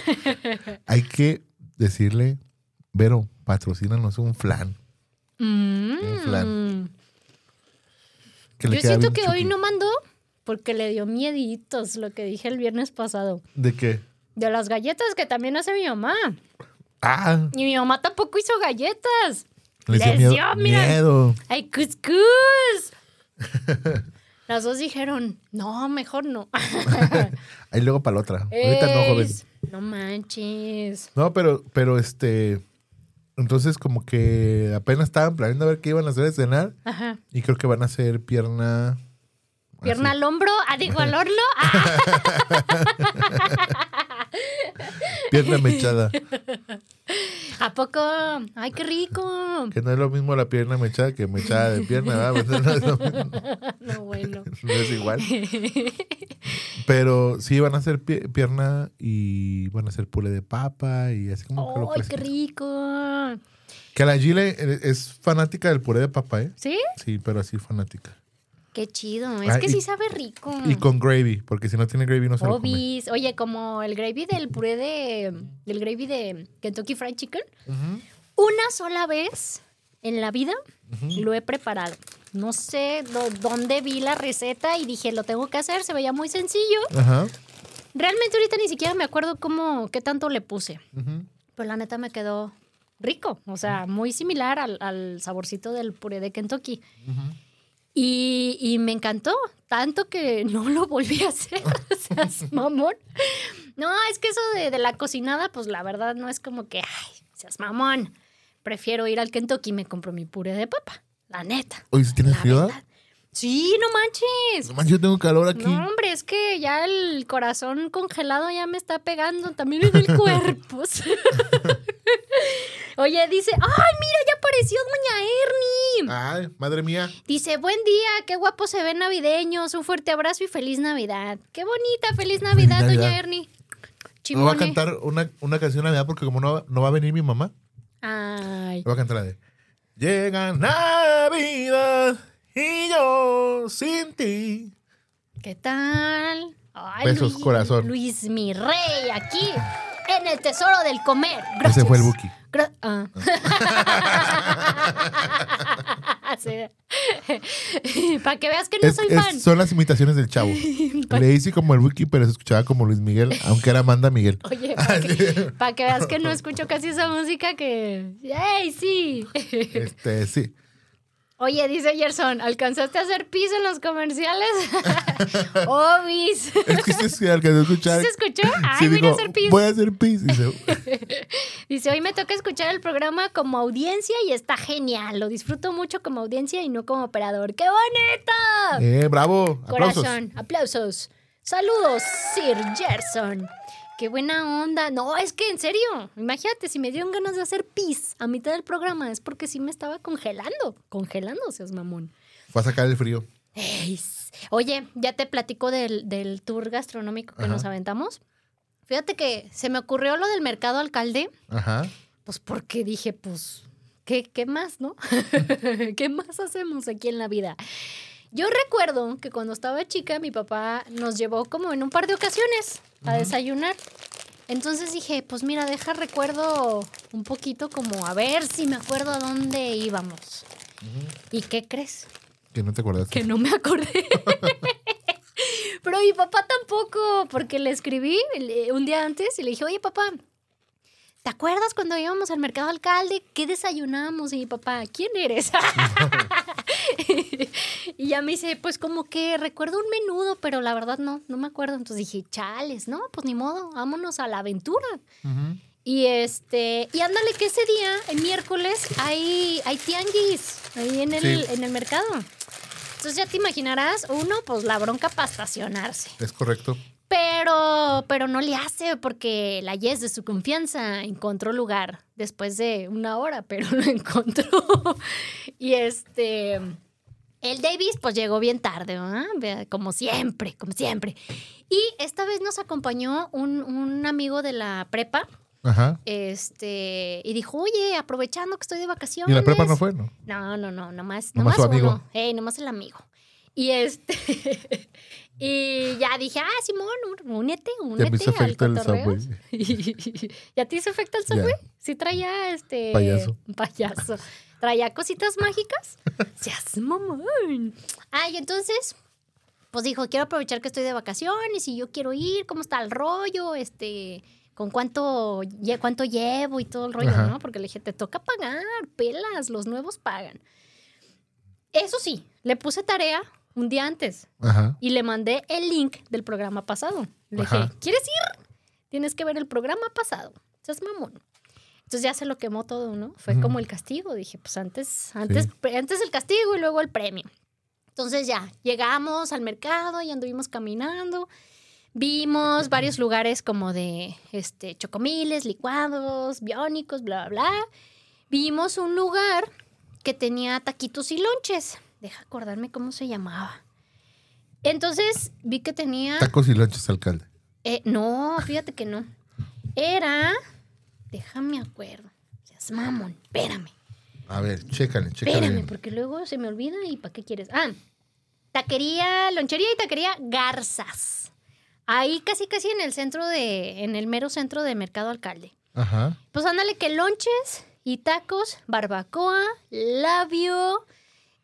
Hay que decirle, Vero, patrocínanos un flan. Mm. flan. Que le Yo siento que hoy no mandó porque le dio mieditos lo que dije el viernes pasado. ¿De qué? De las galletas que también hace mi mamá. Ah, Y mi mamá tampoco hizo galletas. le dio Les miedo. dio, mira. miedo. ¡Ay, cuscús! Las dos dijeron, no, mejor no. Ahí luego para la otra. Ahorita no, joven. No manches. No, pero, pero este. Entonces, como que apenas estaban planeando a ver qué iban a hacer de cenar. Ajá. Y creo que van a hacer pierna. Pierna así. al hombro, ah, digo al horno. Ah, Pierna mechada. ¿A poco? ¡Ay, qué rico! Que no es lo mismo la pierna mechada que mechada de pierna, ¿verdad? Pues no, es lo mismo. No, bueno. No es igual. Pero sí van a hacer pie- pierna y van a hacer puré de papa y así como que lo ¡Ay, qué rico! Que la Gile es fanática del puré de papa, ¿eh? ¿Sí? Sí, pero así fanática. Qué chido. Es Ah, que y- sí sabe rico. Y con gravy, porque si no tiene gravy no se lo come. Obis. Oye, como el gravy del puré de. del gravy de Kentucky Fried Chicken. Una sola vez en la vida lo he preparado. No sé dónde vi la receta y dije, lo tengo que hacer. Se veía muy sencillo. Ajá. Realmente ahorita ni siquiera me acuerdo cómo, qué tanto le puse. Pero la neta me quedó rico. O sea, muy similar al, al saborcito del puré de Kentucky. Y, y me encantó, tanto que no lo volví a hacer. seas mamón. No, es que eso de, de la cocinada, pues la verdad no es como que, ay, seas mamón. Prefiero ir al Kentucky y me compro mi puré de papa. La neta. Oye, ¿sí tienes frío? Sí, no manches. No manches, yo tengo calor aquí. No, hombre, es que ya el corazón congelado ya me está pegando también en el cuerpo. Oye, dice, ay, mira, ya apareció Doña Ernie. Ay, madre mía. Dice, buen día, qué guapo se ven navideños, un fuerte abrazo y feliz Navidad. Qué bonita, feliz Navidad. Doña Ernie. Me voy a Chimone. cantar una, una canción de Navidad porque como no, va- no va a venir mi mamá, Ay, voy a cantar la de Llega Navidad y yo sin ti. ¿qué tal? Ay, Besos, corazón. Luis mi rey, aquí en el tesoro del comer. Gracias. Ese fue el Buki. Gra- ah. Para que veas que no Es- soy es- fan. son las imitaciones del chavo. Le hice como el Wiki, pero se escuchaba como Luis Miguel, aunque era Amanda Miguel. Oye, para que, pa' que veas que no escucho casi esa música que... ¡Ey, sí! Este, sí. Oye, dice Gerson, ¿alcanzaste a hacer pis en los comerciales? Obis. Es que se alcanzó a escuchar. ¿Sí se escuchó? Ay, voy a hacer pis. Voy a hacer pis. Dice, Dice, hoy me toca escuchar el programa como audiencia y está genial. Lo disfruto mucho como audiencia y no como operador. ¡Qué bonito! eh, bravo. Aplausos. Corazón, aplausos. Saludos, Sir Gerson. Qué buena onda. No, es que en serio, imagínate, si me dieron ganas de hacer pis a mitad del programa, es porque sí me estaba congelando. Congelando, seas mamón. Fue a sacar el frío. Ey, Oye, ya te platico del, del tour gastronómico que Ajá. nos aventamos. Fíjate que se me ocurrió lo del mercado alcalde Ajá. Pues porque dije, pues, ¿qué, qué más, no? ¿Qué más hacemos aquí en la vida? Yo recuerdo que cuando estaba chica, mi papá nos llevó como en un par de ocasiones a desayunar. Entonces dije, pues mira, deja recuerdo un poquito como a ver si me acuerdo a dónde íbamos. ¿Y qué crees? Que no te acuerdas. Que no me acordé. Pero mi papá tampoco, porque le escribí le- un día antes y le dije, oye papá, ¿te acuerdas cuando íbamos al mercado alcalde? ¿Qué desayunamos? Y mi papá, ¿quién eres? ya me dice, pues como que recuerdo un menudo, pero la verdad no, no me acuerdo. Entonces dije, chales, no, pues ni modo, vámonos a la aventura. Y este, y ándale que ese día, el miércoles, hay, hay tianguis ahí en el, Sí. en el mercado. Entonces ya te imaginarás, uno, pues la bronca para estacionarse. Es correcto. Pero, pero no le hace porque la Yes de su confianza encontró lugar después de una hora, pero lo encontró. y este, el Davis pues llegó bien tarde, como siempre, como siempre. Y esta vez nos acompañó un, un amigo de la prepa. Ajá. Este, y dijo, oye, aprovechando que estoy de ¿Y vacaciones. la prepa no fue? No. No, no, no, nomás, Nomás nomás, su amigo. uno. Ey, nomás el amigo. Y este, y ya dije, ah, Simón, únete, únete Ya me hizo al efecto el cotorreo. subway. ¿Ya te hizo efecto el subway? Sí traía este... Payaso. Payaso. ¿Traía cositas mágicas? Seas mamón. Ay, entonces, pues dijo, quiero aprovechar que estoy de vacaciones y yo quiero ir, ¿cómo está el rollo? Este, con cuánto, cuánto llevo y todo el rollo, Ajá. ¿no? Porque le dije, te toca pagar, pelas, los nuevos pagan. Eso sí, le puse tarea un día antes Ajá. y le mandé el link del programa pasado. Le dije. ¿quieres ir? Tienes que ver el programa pasado. Seas mamón. Entonces ya se lo quemó todo, ¿no? Fue como el castigo. Dije, pues antes, antes, antes el castigo y luego el premio. Entonces ya, llegamos al mercado y anduvimos caminando. Vimos varios lugares como de este, chocomiles, licuados, biónicos, bla, bla, bla. Vimos un lugar que tenía taquitos y lonches. Deja acordarme cómo se llamaba. Entonces vi que tenía... Tacos y lonches, alcalde. Eh, no, fíjate que no. Era. Déjame acuerdo. Seas mamón. Espérame. A ver, chécale, chécale. Espérame, porque luego se me olvida y ¿para qué quieres? Ah, taquería, lonchería y taquería Garzas. Ahí casi, casi en el centro de. En el mero centro de Mercado Alcalde. Ajá. Pues ándale que lonches y tacos, barbacoa, labio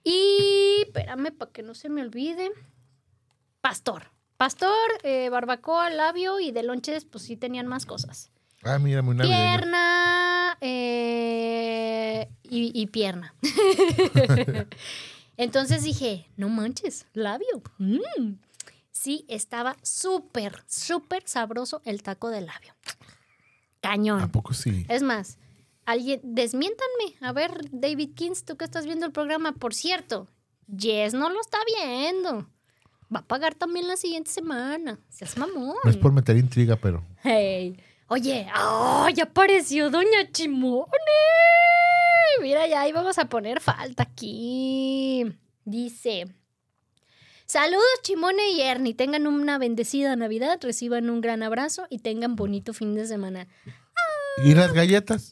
y. Espérame para que no se me olvide. Pastor. Pastor, eh, barbacoa, labio y de lonches, pues sí tenían más cosas. Ah, mira, muy navideño. Pierna eh, y, y pierna. Entonces dije, no manches, labio. Mm. Sí, estaba súper, súper sabroso el taco de labio. Cañón. ¿A poco sí? Es más, alguien, desmiéntanme. A ver, David Kins, tú que estás viendo el programa, por cierto, Jess no lo está viendo. Va a pagar también la siguiente semana. Seas mamón. No es por meter intriga, pero. Hey. Oye, ¡oh! ya apareció Doña Chimone. Mira, ya íbamos a poner falta aquí. Dice. Saludos Chimone y Ernie, tengan una bendecida Navidad, reciban un gran abrazo y tengan bonito fin de semana. ¿Y las galletas?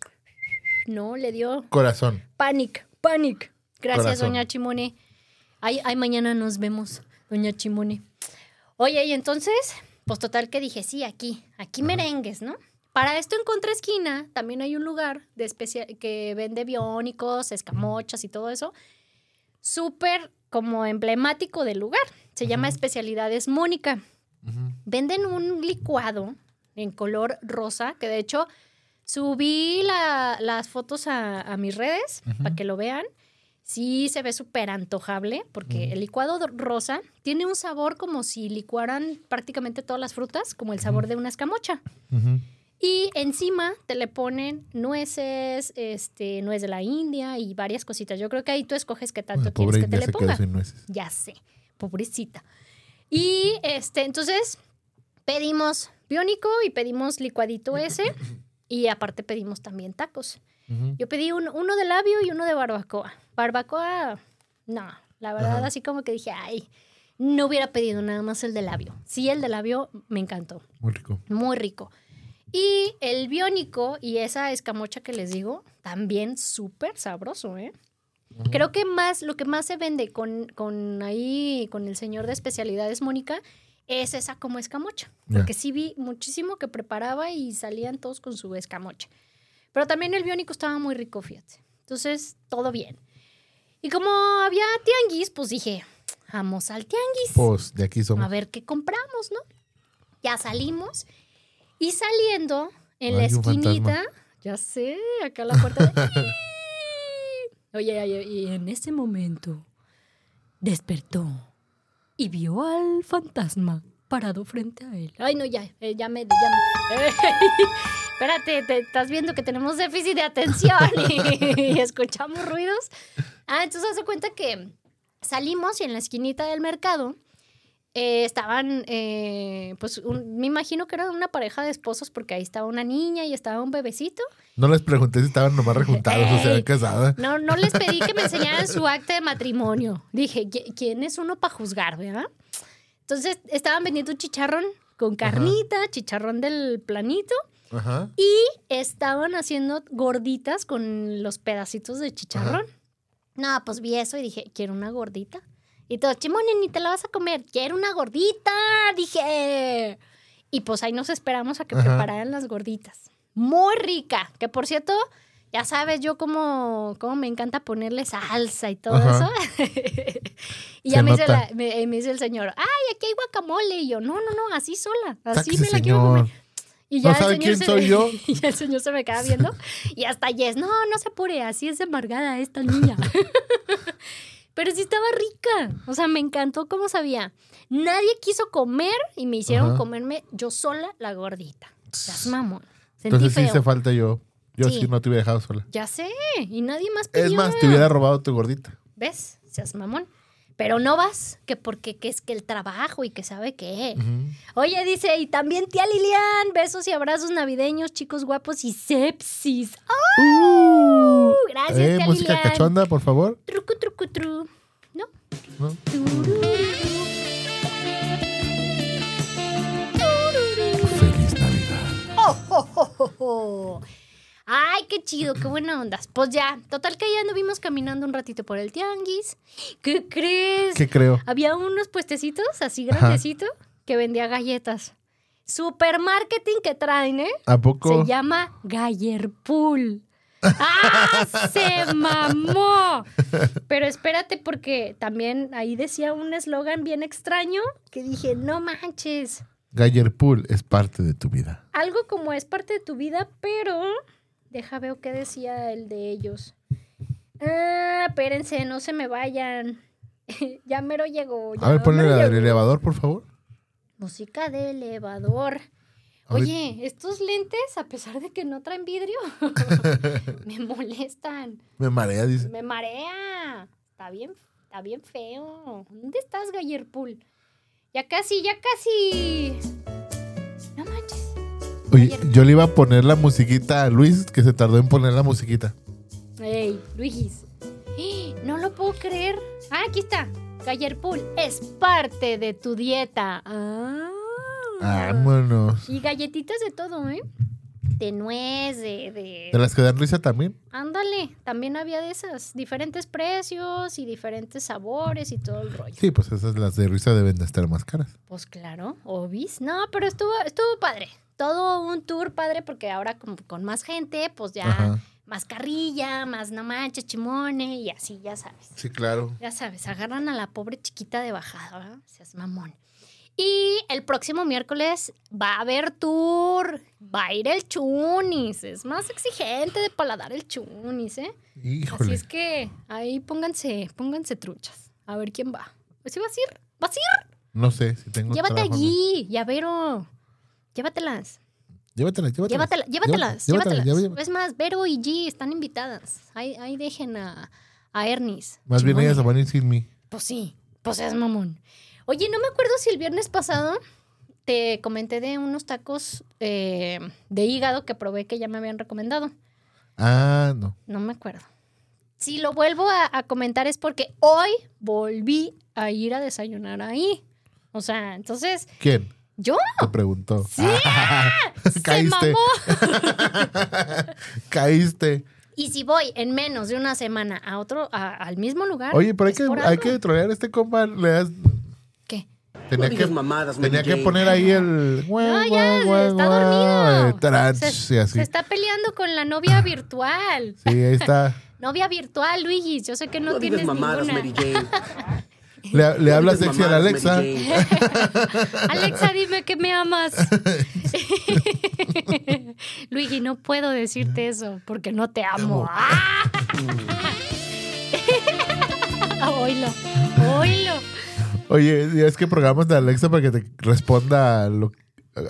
No, le dio Corazón. panic, panic. Gracias, Corazón. doña Chimone. Ay, ay, mañana nos vemos, doña Chimone. Oye, y entonces, pues total que dije, sí, aquí, aquí merengues, ¿no? Para esto en Contraesquina también hay un lugar de especia- que vende biónicos, escamochas y todo eso. Súper como emblemático del lugar. Se llama Especialidades Mónica. Venden un licuado en color rosa, que de hecho subí la- las fotos a, a mis redes para que lo vean. Sí se ve súper antojable porque el licuado do- rosa tiene un sabor como si licuaran prácticamente todas las frutas, como el sabor de una escamocha. Y encima te le ponen nueces, este, nuez de la India y varias cositas. Yo creo que ahí tú escoges qué tanto quieres que te le ponga. Ya sé, pobrecita. Y este, entonces pedimos biónico y pedimos licuadito ese. Y aparte pedimos también tacos. Yo pedí un- uno de labio y uno de barbacoa. Barbacoa, no, la verdad, así como que dije, ay, no hubiera pedido nada más el de labio. Sí, el de labio me encantó Muy rico. muy rico. Y el biónico y esa escamocha que les digo, también súper sabroso, ¿eh? Creo que más, lo que más se vende con, con ahí, con el señor de especialidades, Mónica, es esa como escamocha. Porque sí vi muchísimo que preparaba y salían todos con su escamocha. Pero también el biónico estaba muy rico, fíjate. Entonces, todo bien. Y como había tianguis, pues dije, vamos al tianguis. Pues de aquí somos. A ver qué compramos, ¿no? Ya salimos. Y saliendo en la Ay, esquinita, ya sé, acá la puerta. de- Oye, oye, y en ese momento despertó y vio al fantasma parado frente a él. Ay, no, ya, eh, ya me. Ya me- espérate, te, estás viendo que tenemos déficit de atención y, y escuchamos ruidos. Ah, entonces hace cuenta que salimos y en la esquinita del mercado eh, estaban, eh, pues un- me imagino que era una pareja de esposos porque ahí estaba una niña y estaba un bebecito. No les pregunté si estaban nomás rejuntados o se habían casado. No, no les pedí que me enseñaran su acta de matrimonio. Dije, "¿Qui- ¿quién es uno para juzgar, verdad? Entonces estaban vendiendo un chicharrón con carnita, chicharrón del planito, Ajá. y estaban haciendo gorditas con los pedacitos de chicharrón. No, pues vi eso y dije, quiero una gordita. Y todo, chimone, ni te la vas a comer, quiero una gordita, dije. Y pues ahí nos esperamos a que Ajá. prepararan las gorditas. Muy rica, que por cierto, ya sabes yo cómo, cómo me encanta ponerle salsa y todo Ajá. eso. y ya me dice, la- me, me dice el señor, ay, aquí hay guacamole. Y yo, no, no, no, así sola, así Sáquese, me la quiero comer. señor. Y ¿No el sabe señor quién se soy me- yo? Y el señor se me queda viendo. Y hasta Yes, no, no se apure, así es de amargada esta niña. Pero sí estaba rica. O sea, me encantó cómo sabía. Nadie quiso comer y me hicieron Ajá. comerme yo sola la gordita. Las mamón. Sentí Entonces sí feo. hice falta yo. Yo sí. Sí. no te hubiera dejado sola. Ya sé. Y nadie más pidió. Es más, te hubiera robado tu gordita. ¿Ves? Seas mamón. Pero no vas, que porque que es que el trabajo y que sabe qué. Oye, dice, y también tía Lilian, besos y abrazos navideños, chicos guapos y sepsis. ¡Oh! Gracias, Eh, tía música Lilian. cachonda, por favor. Trucu, trucu, tru. ¿No? ¿No? Feliz Navidad. ¡Oh, oh, oh, oh, oh! Ay, qué chido, qué buena onda. Pues ya, total que ya anduvimos caminando un ratito por el tianguis. ¿Qué crees? ¿Qué creo? Había unos puestecitos así grandecitos que vendía galletas. Super marketing que traen, ¿eh? ¿A poco? Se llama Gallerpool. ¡Ah! ¡Se mamó! Pero espérate, porque también ahí decía un eslogan bien extraño que dije: No manches. Gallerpool es parte de tu vida. Algo como es parte de tu vida, pero. Deja veo qué decía el de ellos. Ah, espérense, no se me vayan. ya mero llegó. A ver, ponle llegó. elevador, por favor. Música de elevador. Oye, estos lentes, a pesar de que no traen vidrio, me molestan. Me marea, dice. Me marea. Está bien, está bien feo. ¿Dónde estás, Gallerpool? Ya casi, ya casi. Oye, yo le iba a poner la musiquita a Luis, que se tardó en poner la musiquita. Ey, Luigis. No lo puedo creer. Ah, aquí está. Gallerpool es parte de tu dieta. Ah. Vámonos. Y galletitas de todo, ¿eh? De nuez, de... de... ¿De las que dan risa también? Ándale, también había de esas. Diferentes precios y diferentes sabores y todo el rollo. Sí, pues esas las de risa deben de estar más caras. Pues claro, obis. No, pero estuvo, estuvo padre. Todo un tour padre porque ahora como con más gente, pues ya Ajá. más carrilla, más no manches, chimone y así, ya sabes. Sí, claro. Ya sabes, agarran a la pobre chiquita de bajada, ¿verdad? Seas mamón. Y el próximo miércoles va a haber tour. Va a ir el Chunis. Es más exigente de paladar el Chunis, ¿eh? Así Híjole. es que ahí pónganse, pónganse truchas. A ver quién va. Pues sí, vas a ir. ¿Vas a ir? No sé si tengo Llévate trabajo, ¿no? allí, llavero. Llévatelas. Llévatelas, llévatelas. Llévatela- llévatelas. Llévatelas, Llévatelas. Es más, Vero y G están invitadas. Ahí, ahí dejen a, a Ernis. Más bien ellas se van a ir sin mí. Pues sí, pues es mamón. Oye, no me acuerdo si el viernes pasado te comenté de unos tacos eh, de hígado que probé que ya me habían recomendado. Ah, no. No me acuerdo. Si lo vuelvo a, a comentar es porque hoy volví a ir a desayunar ahí. O sea, entonces, ¿Quién? ¿Yo? Te preguntó. ¡Sí! Se Caíste. mamó. Caíste. Y si voy en menos de una semana a otro, a- al mismo lugar. Oye, pero hay es que, por hay algo. que trolear a este compa. Le das- ¿Qué? tenía No que, digas mamadas, Mary tenía que Jane. poner ahí el. No, ya, está dormido. trans, Se, sí, así. se está peleando con la novia virtual. Sí, ahí está. Novia virtual, Luigi. Yo sé que no, No digas tienes mamadas, ninguna. Mary Jane. Le, le No habla sexy a la Alexa. Alexa, dime que me amas. Luigi, no puedo decirte eso porque no te amo. ¡Ah! Oílo, oílo. Oye, es que programas de Alexa para que te responda a, lo-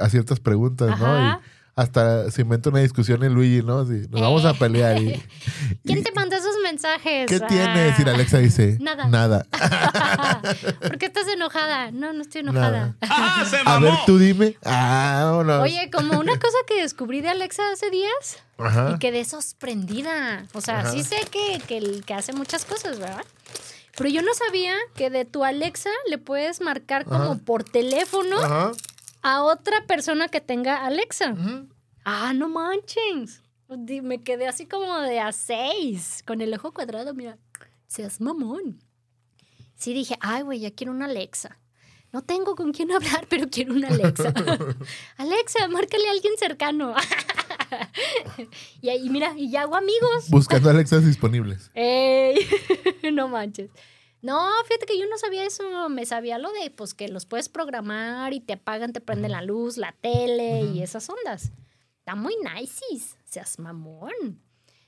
a ciertas preguntas, ¿no? Ajá. Y hasta se inventa una discusión en Luigi, ¿no? Así, nos vamos a pelear. Y, ¿Quién y- te mandó esos mensajes? ¿Qué Ah. tienes? Y la Alexa dice, Nada. Nada. ¿Por qué estás enojada? No, no estoy enojada. A ver, tú dime. Ah, vámonos. Oye, como una cosa que descubrí de Alexa hace días Ajá. y quedé sorprendida. O sea, Ajá. sí sé que, que, hace muchas cosas, ¿verdad? Pero yo no sabía que de tu Alexa le puedes marcar como Ajá. por teléfono Ajá. A otra persona que tenga Alexa. Ujú. Ah, no manches. Di- Me quedé así como de a seis, con el ojo cuadrado, mira, seas mamón. Sí dije, ay, güey, ya quiero una Alexa. No tengo con quién hablar, pero quiero una Alexa. Alexa, márcale a alguien cercano. y ahí, mira, y ya hago amigos. Buscando Alexas disponibles. Ey, no manches. No, fíjate que yo no sabía eso. Me sabía lo de pues que los puedes programar y te apagan, te prenden la luz, la tele y esas ondas. Está muy nice. Seas mamón.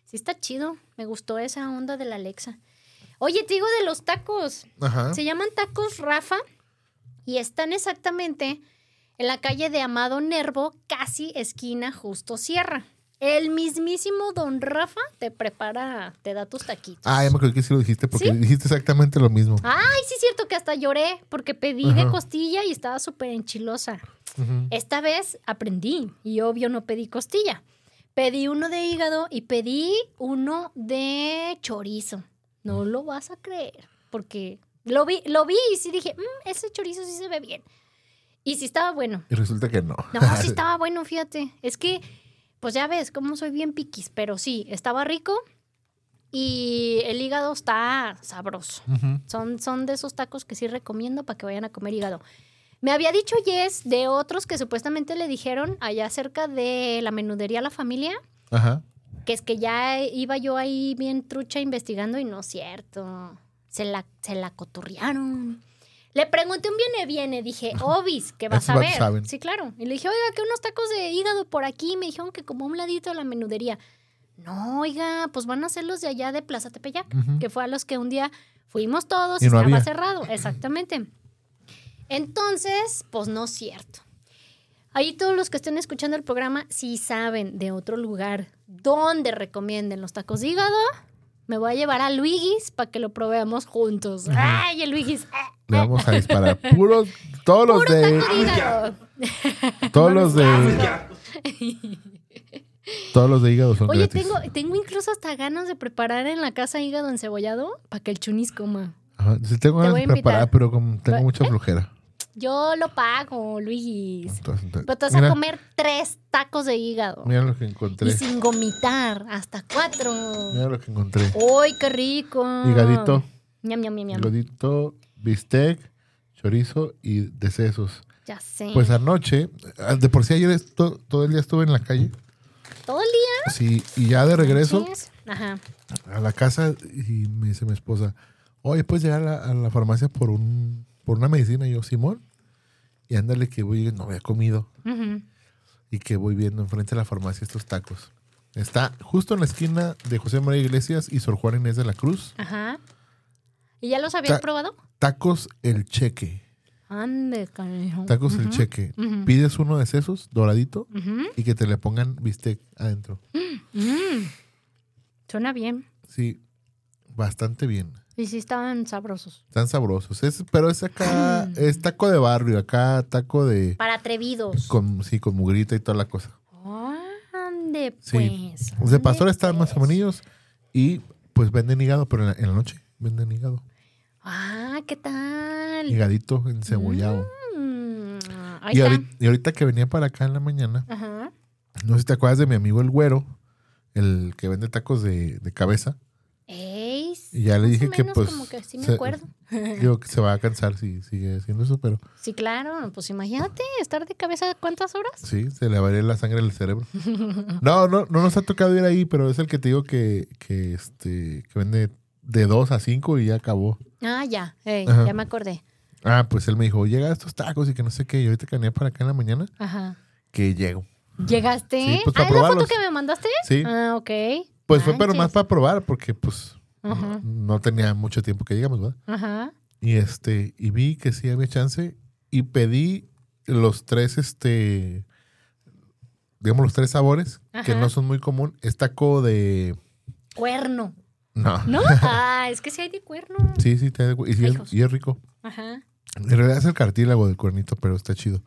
Sí está chido. Me gustó esa onda de la Alexa. Oye, te digo de los tacos. Ajá. Se llaman tacos Rafa y están exactamente en la calle de Amado Nervo, casi esquina Justo Sierra. El mismísimo Don Rafa te prepara, te da tus taquitos. Ah, ya me acuerdo que sí lo dijiste porque ¿Sí? dijiste exactamente lo mismo. Ay, sí es cierto que hasta lloré porque pedí de costilla y estaba súper enchilosa. Ujú. Esta vez aprendí y obvio no pedí costilla. Pedí uno de hígado y pedí uno de chorizo. No lo vas a creer porque lo vi, lo vi y sí dije, "Mm, ese chorizo sí se ve bien. Y sí estaba bueno. Y resulta que no. No, sí estaba bueno, fíjate. Es que, pues ya ves, cómo soy bien piquis, pero sí, estaba rico y el hígado está sabroso. Son, son de esos tacos que sí recomiendo para que vayan a comer hígado. Me había dicho Yes de otros que supuestamente le dijeron allá cerca de la menudería La Familia, Ajá. que es que ya iba yo ahí bien trucha investigando y no es cierto. Se la, se la cotorrearon. Le pregunté un viene viene, dije, Obis, que vas a ver. saben. Sí, claro. Y le dije, oiga, que unos tacos de hígado por aquí. Me dijeron que como a un ladito de la menudería. No, oiga, pues van a ser los de allá de Plaza Tepeyac, que fue a los que un día fuimos todos y, no estaba había. cerrado. Exactamente. Entonces, pues no es cierto. Ahí todos los que estén escuchando el programa, si saben de otro lugar donde recomienden los tacos de hígado, me voy a llevar a Luigis para que lo probemos juntos. ¡Ay, el Luigis! ¡Ah! Le vamos a disparar. Puros, todos los Puro de. taco de hígado. Todos los de. Todos los de hígado son Oye, gratis. tengo, tengo incluso hasta ganas de preparar en la casa hígado encebollado para que el chunis coma. Ajá, sí tengo Te ganas voy de a invitar. preparar, pero como tengo ¿Eh? mucha flojera. Yo lo pago. Entonces, entonces, Pero te vas mira, a comer tres tacos de hígado. Mira lo que encontré. Y sin vomitar, hasta cuatro. Mira lo que encontré. ¡Uy, qué rico! Higadito. Ñam, ñam, ñam, ñam. Higadito, bistec, chorizo y de sesos. Ya sé. Pues anoche, ah, de por sí ayer esto- todo el día estuve en la calle. ¿Todo el día? Sí, y ya de regreso. Ajá. a la casa y me dice mi esposa, oye, puedes llegar a la, a la farmacia por un por una medicina. Y yo, Simón. Y ándale que voy, no había comido. Ujú. Y que voy viendo enfrente de la farmacia estos tacos. Está justo en la esquina de José María Iglesias y Sor Juan Inés de la Cruz. Ajá. ¿Y ya los habías Ta- probado? Tacos el cheque. Ande, carajo. Tacos el cheque. Pides uno de sesos, doradito, y que te le pongan bistec adentro. Mm. Suena bien. Sí, bastante bien. Y sí estaban sabrosos. Están sabrosos. Es, pero es acá, Mm. es taco de barrio, acá taco de, Para atrevidos. con, sí, con mugrita y toda la cosa. Ande, Sí. pues. Los de ande, pastor están más pues. amarillos y pues venden hígado, pero en la, en la noche venden hígado. Ah, ¿qué tal? Higadito encebollado. Mm. ahí Y ahorita, y ahorita que venía para acá en la mañana, Ajá. no sé si te acuerdas de mi amigo el güero, el que vende tacos de, de cabeza. Ey, Y ya le dije que pues... como que sí me se- acuerdo. Digo que se va a cansar si sigue haciendo eso, pero Sí, claro. Pues imagínate estar de cabeza cuántas horas. sí, se le va a ir la sangre del cerebro. No, no, no nos ha tocado ir ahí, pero es el que te digo que, que, este, que vende de 2 a 5 y ya acabó. Ah, ya. Ya me acordé. Ah, pues él me dijo, llega a estos tacos y que no sé qué. Y ahorita que para acá en la mañana, Ajá. que llego. ¿Llegaste? Sí, pues, ah, para ¿es la foto que me mandaste? Sí. Ah, ok. Pues fue pero Manches. más para probar, porque pues Ajá. no, no tenía mucho tiempo que llegamos, ¿verdad? Ajá. Y este, y vi que sí había chance y pedí los tres, este, digamos los tres sabores, que no son muy común. Es taco de... Cuerno. No. ¿No? Ah, es que sí hay de cuerno. Sí, sí, te- y, sí Ay, es, hijos. y es rico. Ajá. En realidad es el cartílago del cuernito, pero está chido.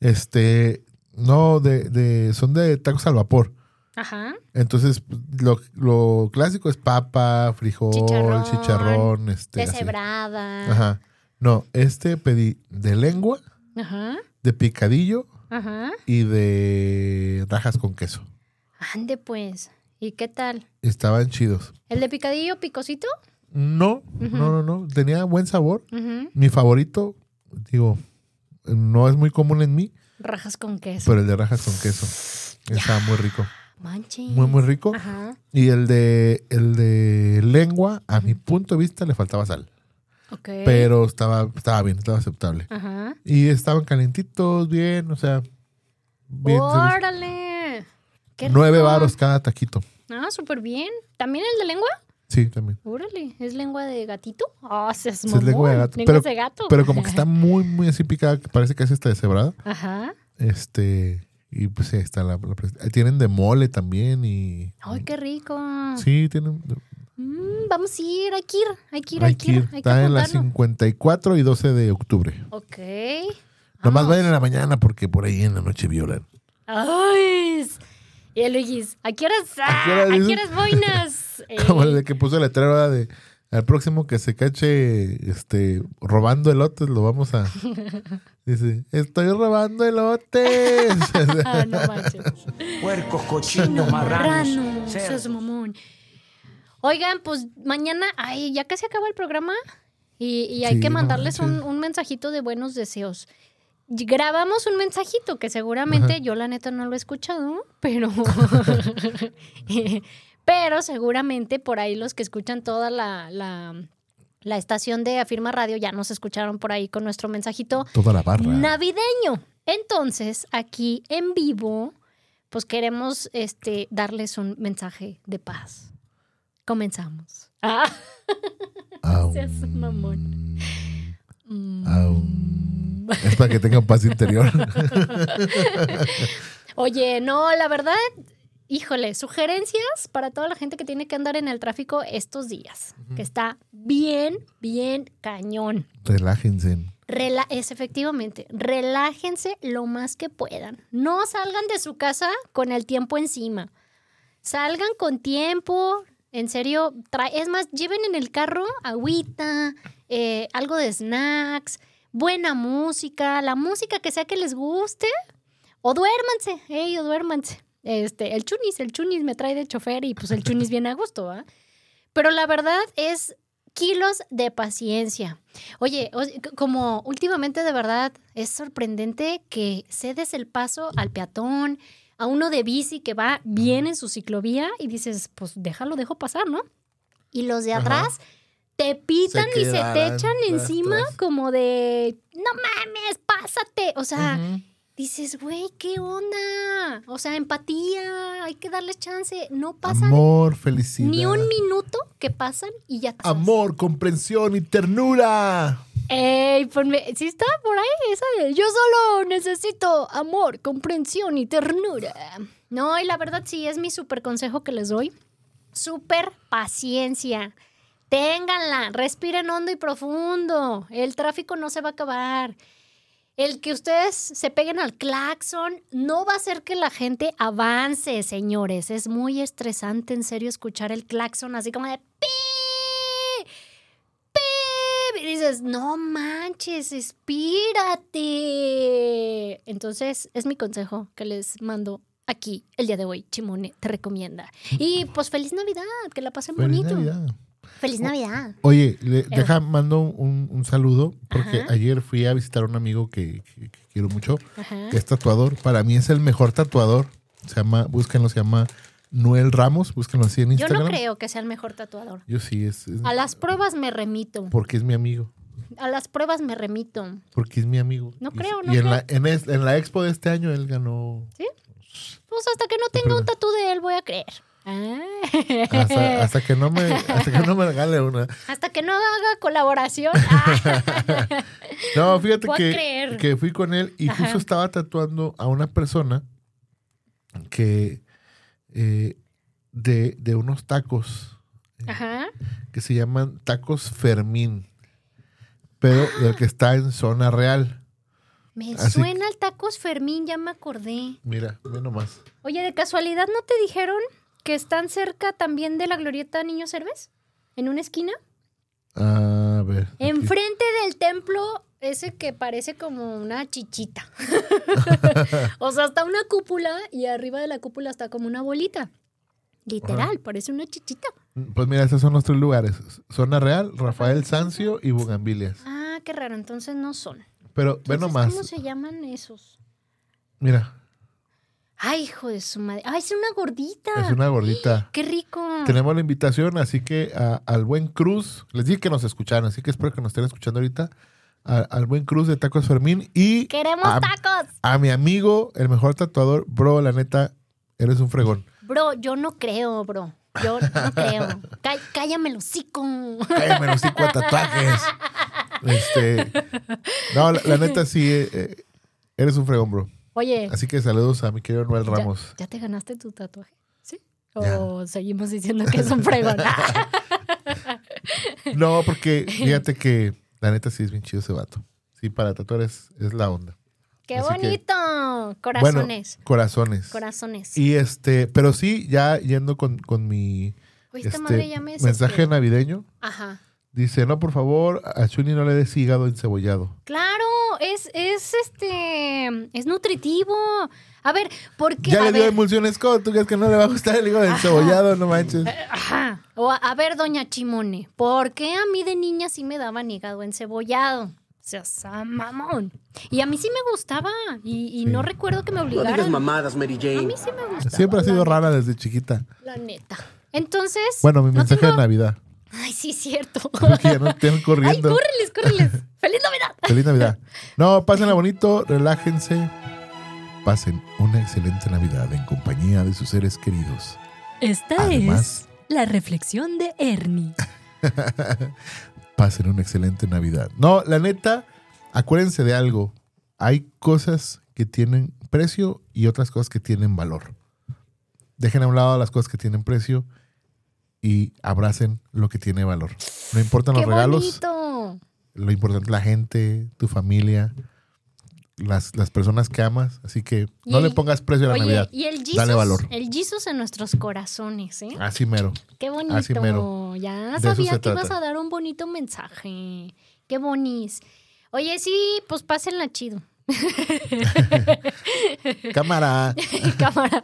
Este, no, de, de, son de tacos al vapor. Ajá. Entonces, lo, lo clásico es papa, frijol, Chicharrón, chicharrón, este. Deshebrada. Ajá. No, este pedí de lengua, Ajá. de picadillo Ajá. y de rajas con queso. Ande pues. ¿Y qué tal? Estaban chidos. ¿El de picadillo picosito? No, no, no, no. Tenía buen sabor. Mi favorito, digo, no es muy común en mí, Rajas con queso. pero el de rajas con queso. Estaba muy rico. Manches. Muy, muy rico. Ajá. Y el de, el de lengua, a mi punto de vista, le faltaba sal. Ok. Pero estaba, estaba bien, estaba aceptable. Ajá. Y estaban calentitos, bien, o sea, bien. ¡Órale! ¡Qué Nueve rico! varos cada taquito. Ah, súper bien. ¿También el de lengua? Sí, también. Órale, ¿es lengua de gatito? Ah, se es es lengua de gato. Pero, de gato. pero como que está muy, muy así picada, parece que es esta deshebrada. Ajá. Este, y pues ahí está la, la Tienen de mole también y... ¡Ay, qué rico! Sí, tienen... Mm, vamos a ir, hay que ir, hay que ir, Hay que ir. ir. Hay que Está en la apuntarnos. 54 y 12 de octubre. Ok. Nomás Vamos. vayan en la mañana porque por ahí en la noche violan. ¡Ay! Y el Luis, ¿a qué horas? ¿A qué ah, horas ¿A qué horas boinas? Eh, Como el de que puso el letrero de al próximo que se cache este robando elotes lo vamos a dice estoy robando elotes ah, no manches. Puercos, cochinos, marranos. Marrano, seas mamón. Oigan, pues mañana, ay, ya casi acaba el programa y, y hay Sí, que no mandarles un mensajito de buenos deseos. Grabamos un mensajito que seguramente yo la neta no lo he escuchado, pero pero seguramente por ahí los que escuchan toda la, la, la estación de Afirma Radio ya nos escucharon por ahí con nuestro mensajito toda la barra navideño. Entonces, aquí en vivo, pues queremos este, darles un mensaje de paz. Comenzamos. Ah, seas mamón. aum. Es para que tengan paz interior Oye, no, la verdad, híjole, sugerencias para toda la gente que tiene que andar en el tráfico estos días, que está bien, bien cañón. relájense Rela- es efectivamente, relájense lo más que puedan. No salgan de su casa con el tiempo encima. Salgan con tiempo. En serio, es más, lleven en el carro agüita, eh, algo de snacks, buena música, la música que sea que les guste. O duérmanse, ey, o duérmanse. Este, el chunis, el chunis me trae de chofer y pues el chunis viene a gusto, ¿ah? Pero la verdad es kilos de paciencia. Oye, como últimamente de verdad es sorprendente que cedes el paso al peatón, a uno de bici que va bien en su ciclovía y dices, pues déjalo, dejo pasar, ¿no? Y los de Ajá. Te pitan y se te echan encima tras. como de, no mames, pásate. O sea, dices, güey, ¿qué onda? O sea, empatía, hay que darles chance. No pasan amor felicidad ni un minuto que pasan y ya amor comprensión y ternura Ey, ponme, ¿sí está por ahí esa de yo solo necesito amor, comprensión y ternura? No, y la verdad sí es mi súper consejo que les doy. Súper paciencia. Ténganla, respiren hondo y profundo. El tráfico no se va a acabar. El que ustedes se peguen al claxon no va a hacer que la gente avance, señores. Es muy estresante, en serio, escuchar el claxon así como de pi, pi. Y dices, no manches, espírate. Entonces, es mi consejo que les mando aquí el día de hoy. Chimone te recomienda. Y pues feliz Navidad, que la pasen Feliz bonito. Navidad. Feliz Navidad. Oye, le- deja, mando un, un saludo porque Ajá. ayer fui a visitar a un amigo que, que- que quiero mucho, Ajá. que es tatuador. Para mí es el mejor tatuador. Se llama, búsquenlo, se llama Noel Ramos, búsquenlo así en Yo Instagram. no creo que sea el mejor tatuador. Yo sí, es, es- A las pruebas me remito. porque es mi amigo. A las pruebas me remito. Porque es mi amigo. No Y- creo, y, no en, creo. La, en, es- en la expo de este año él ganó. Pues hasta que no tenga un tatú de él voy a creer. Ah. Hasta, hasta que no me, hasta que no me regale una. Hasta que no haga colaboración. Ah. No, fíjate que, que fui con él y Ajá. justo estaba tatuando a una persona que eh, de, de unos tacos Ajá. que se llaman tacos Fermín, pero del que está en zona real. Me Así suena el tacos Fermín, ya me acordé. Mira, ve nomás. Oye, de casualidad, ¿no te dijeron que están cerca también de la glorieta Niño Cerves? ¿En una esquina? A ver. aquí. Enfrente del templo, ese que parece como una chichita. o sea, está una cúpula y arriba de la cúpula está como una bolita. Literal, parece una chichita. Pues mira, esos son los tres lugares. Zona Real, Rafael Sancio y Bugambilias. Ah, qué raro, entonces no son. Pero ve nomás. ¿Cómo se llaman esos? Mira, Ay, hijo de su madre. Ay, es una gordita. es una gordita. Qué rico. Tenemos la invitación, así que a- al buen Cruz, les dije que nos escucharan, así que espero que nos estén escuchando ahorita. a- al buen Cruz de Tacos Fermín y Queremos a, tacos. a mi amigo, el mejor tatuador, bro, la neta, eres un fregón. Bro, yo no creo, bro. Yo no creo. Cá- cállame el hocico. Cállame los cinco tatuajes. Este, no, la, la neta sí, eh, eh, eres un fregón, bro. Oye, Así que saludos a mi querido Noel ¿ya, Ramos. ya te ganaste tu tatuaje? ¿Sí? Ya. O seguimos diciendo que es un fregón. No, porque fíjate que la neta sí es bien chido ese vato. Sí, para tatuar es, es la onda. ¡Qué Así que- bonito! Corazones. Bueno, corazones. Corazones. Y este, pero sí, ya yendo con, con mi Oye, este, madre ya me mensaje navideño, Ajá. Dice, no, por favor, a Chuni no le des hígado encebollado. Claro, es, es este. Es nutritivo. A ver, porque. Ya a le dio ver, emulsiones con, tú crees que no le va a gustar el hígado encebollado, no manches. Ajá. O a, a ver, doña Chimone, ¿por qué a mí de niña sí me daban hígado encebollado? O sea, sa- mamón. Y a mí sí me gustaba. Y, y Sí. no recuerdo que me No digas obligaran. mamadas, Mary a Jane. mí sí me gustaba. Siempre ha sido rara desde chiquita. La neta. Entonces. Bueno, mi no mensaje tengo- de Navidad. Ay, sí, es cierto. Porque ya no estén Ay, corriendo. córreles, córreles. ¡Feliz Navidad! Feliz Navidad. No, pásenla bonito, relájense. Pasen una excelente Navidad en compañía de sus seres queridos. Esta Además, la reflexión de Ernie. pasen una excelente Navidad. No, la neta, acuérdense de algo. Hay cosas que tienen precio y otras cosas que tienen valor. Dejen a un lado las cosas que tienen precio y abracen lo que tiene valor. No importan los ¡Qué regalos, bonito! lo importante es la gente, tu familia, las, las personas que amas. Así que no le pongas precio a la Oye, Navidad. y el Jesus, Dale valor. el Jesus en nuestros corazones, ¿eh? Así mero. Qué bonito. Así mero. Ya sabía que ibas a dar un bonito mensaje. Qué bonis. Oye, sí, pues pásenla chido. Cámara, Cámara.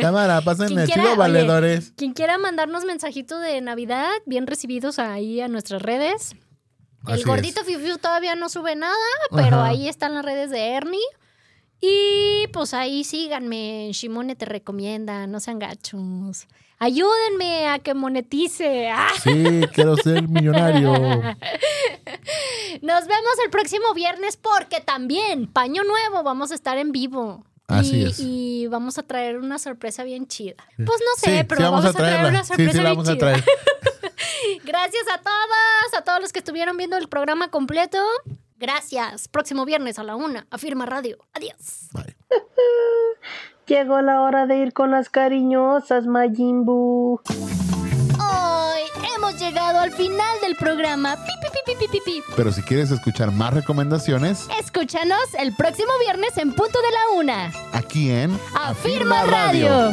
cámara, pásenle Quien quiera, chido, oye, valedores. Quien quiera mandarnos mensajito de Navidad, bien recibidos ahí a nuestras redes. El Así gordito Fiu Fiu todavía no sube nada, pero Ajá. ahí están las redes de Ernie. Y pues ahí síganme, Shimone te recomienda, no sean gachos. Ayúdenme a que monetice. ¡Ah! Sí, quiero ser millonario. Nos vemos el próximo viernes porque también, paño nuevo, vamos a estar en vivo. Así y, es. y vamos a traer una sorpresa bien chida. Pues no sé, Sí, pero sí, vamos, a traer una sorpresa Sí, sí, la bien vamos a chida. traer. Gracias a todas, a todos los que estuvieron viendo el programa completo. Gracias. Próximo viernes a la una. Afirma Radio. Adiós. Bye. Llegó la hora de ir con las cariñosas, Majimbu. Hoy hemos llegado al final del programa. Pi, pi, pi, pi, pi, pi, pi. Pero si quieres escuchar más recomendaciones, Escúchanos el próximo viernes en punto de la una. aquí en Afirma Radio.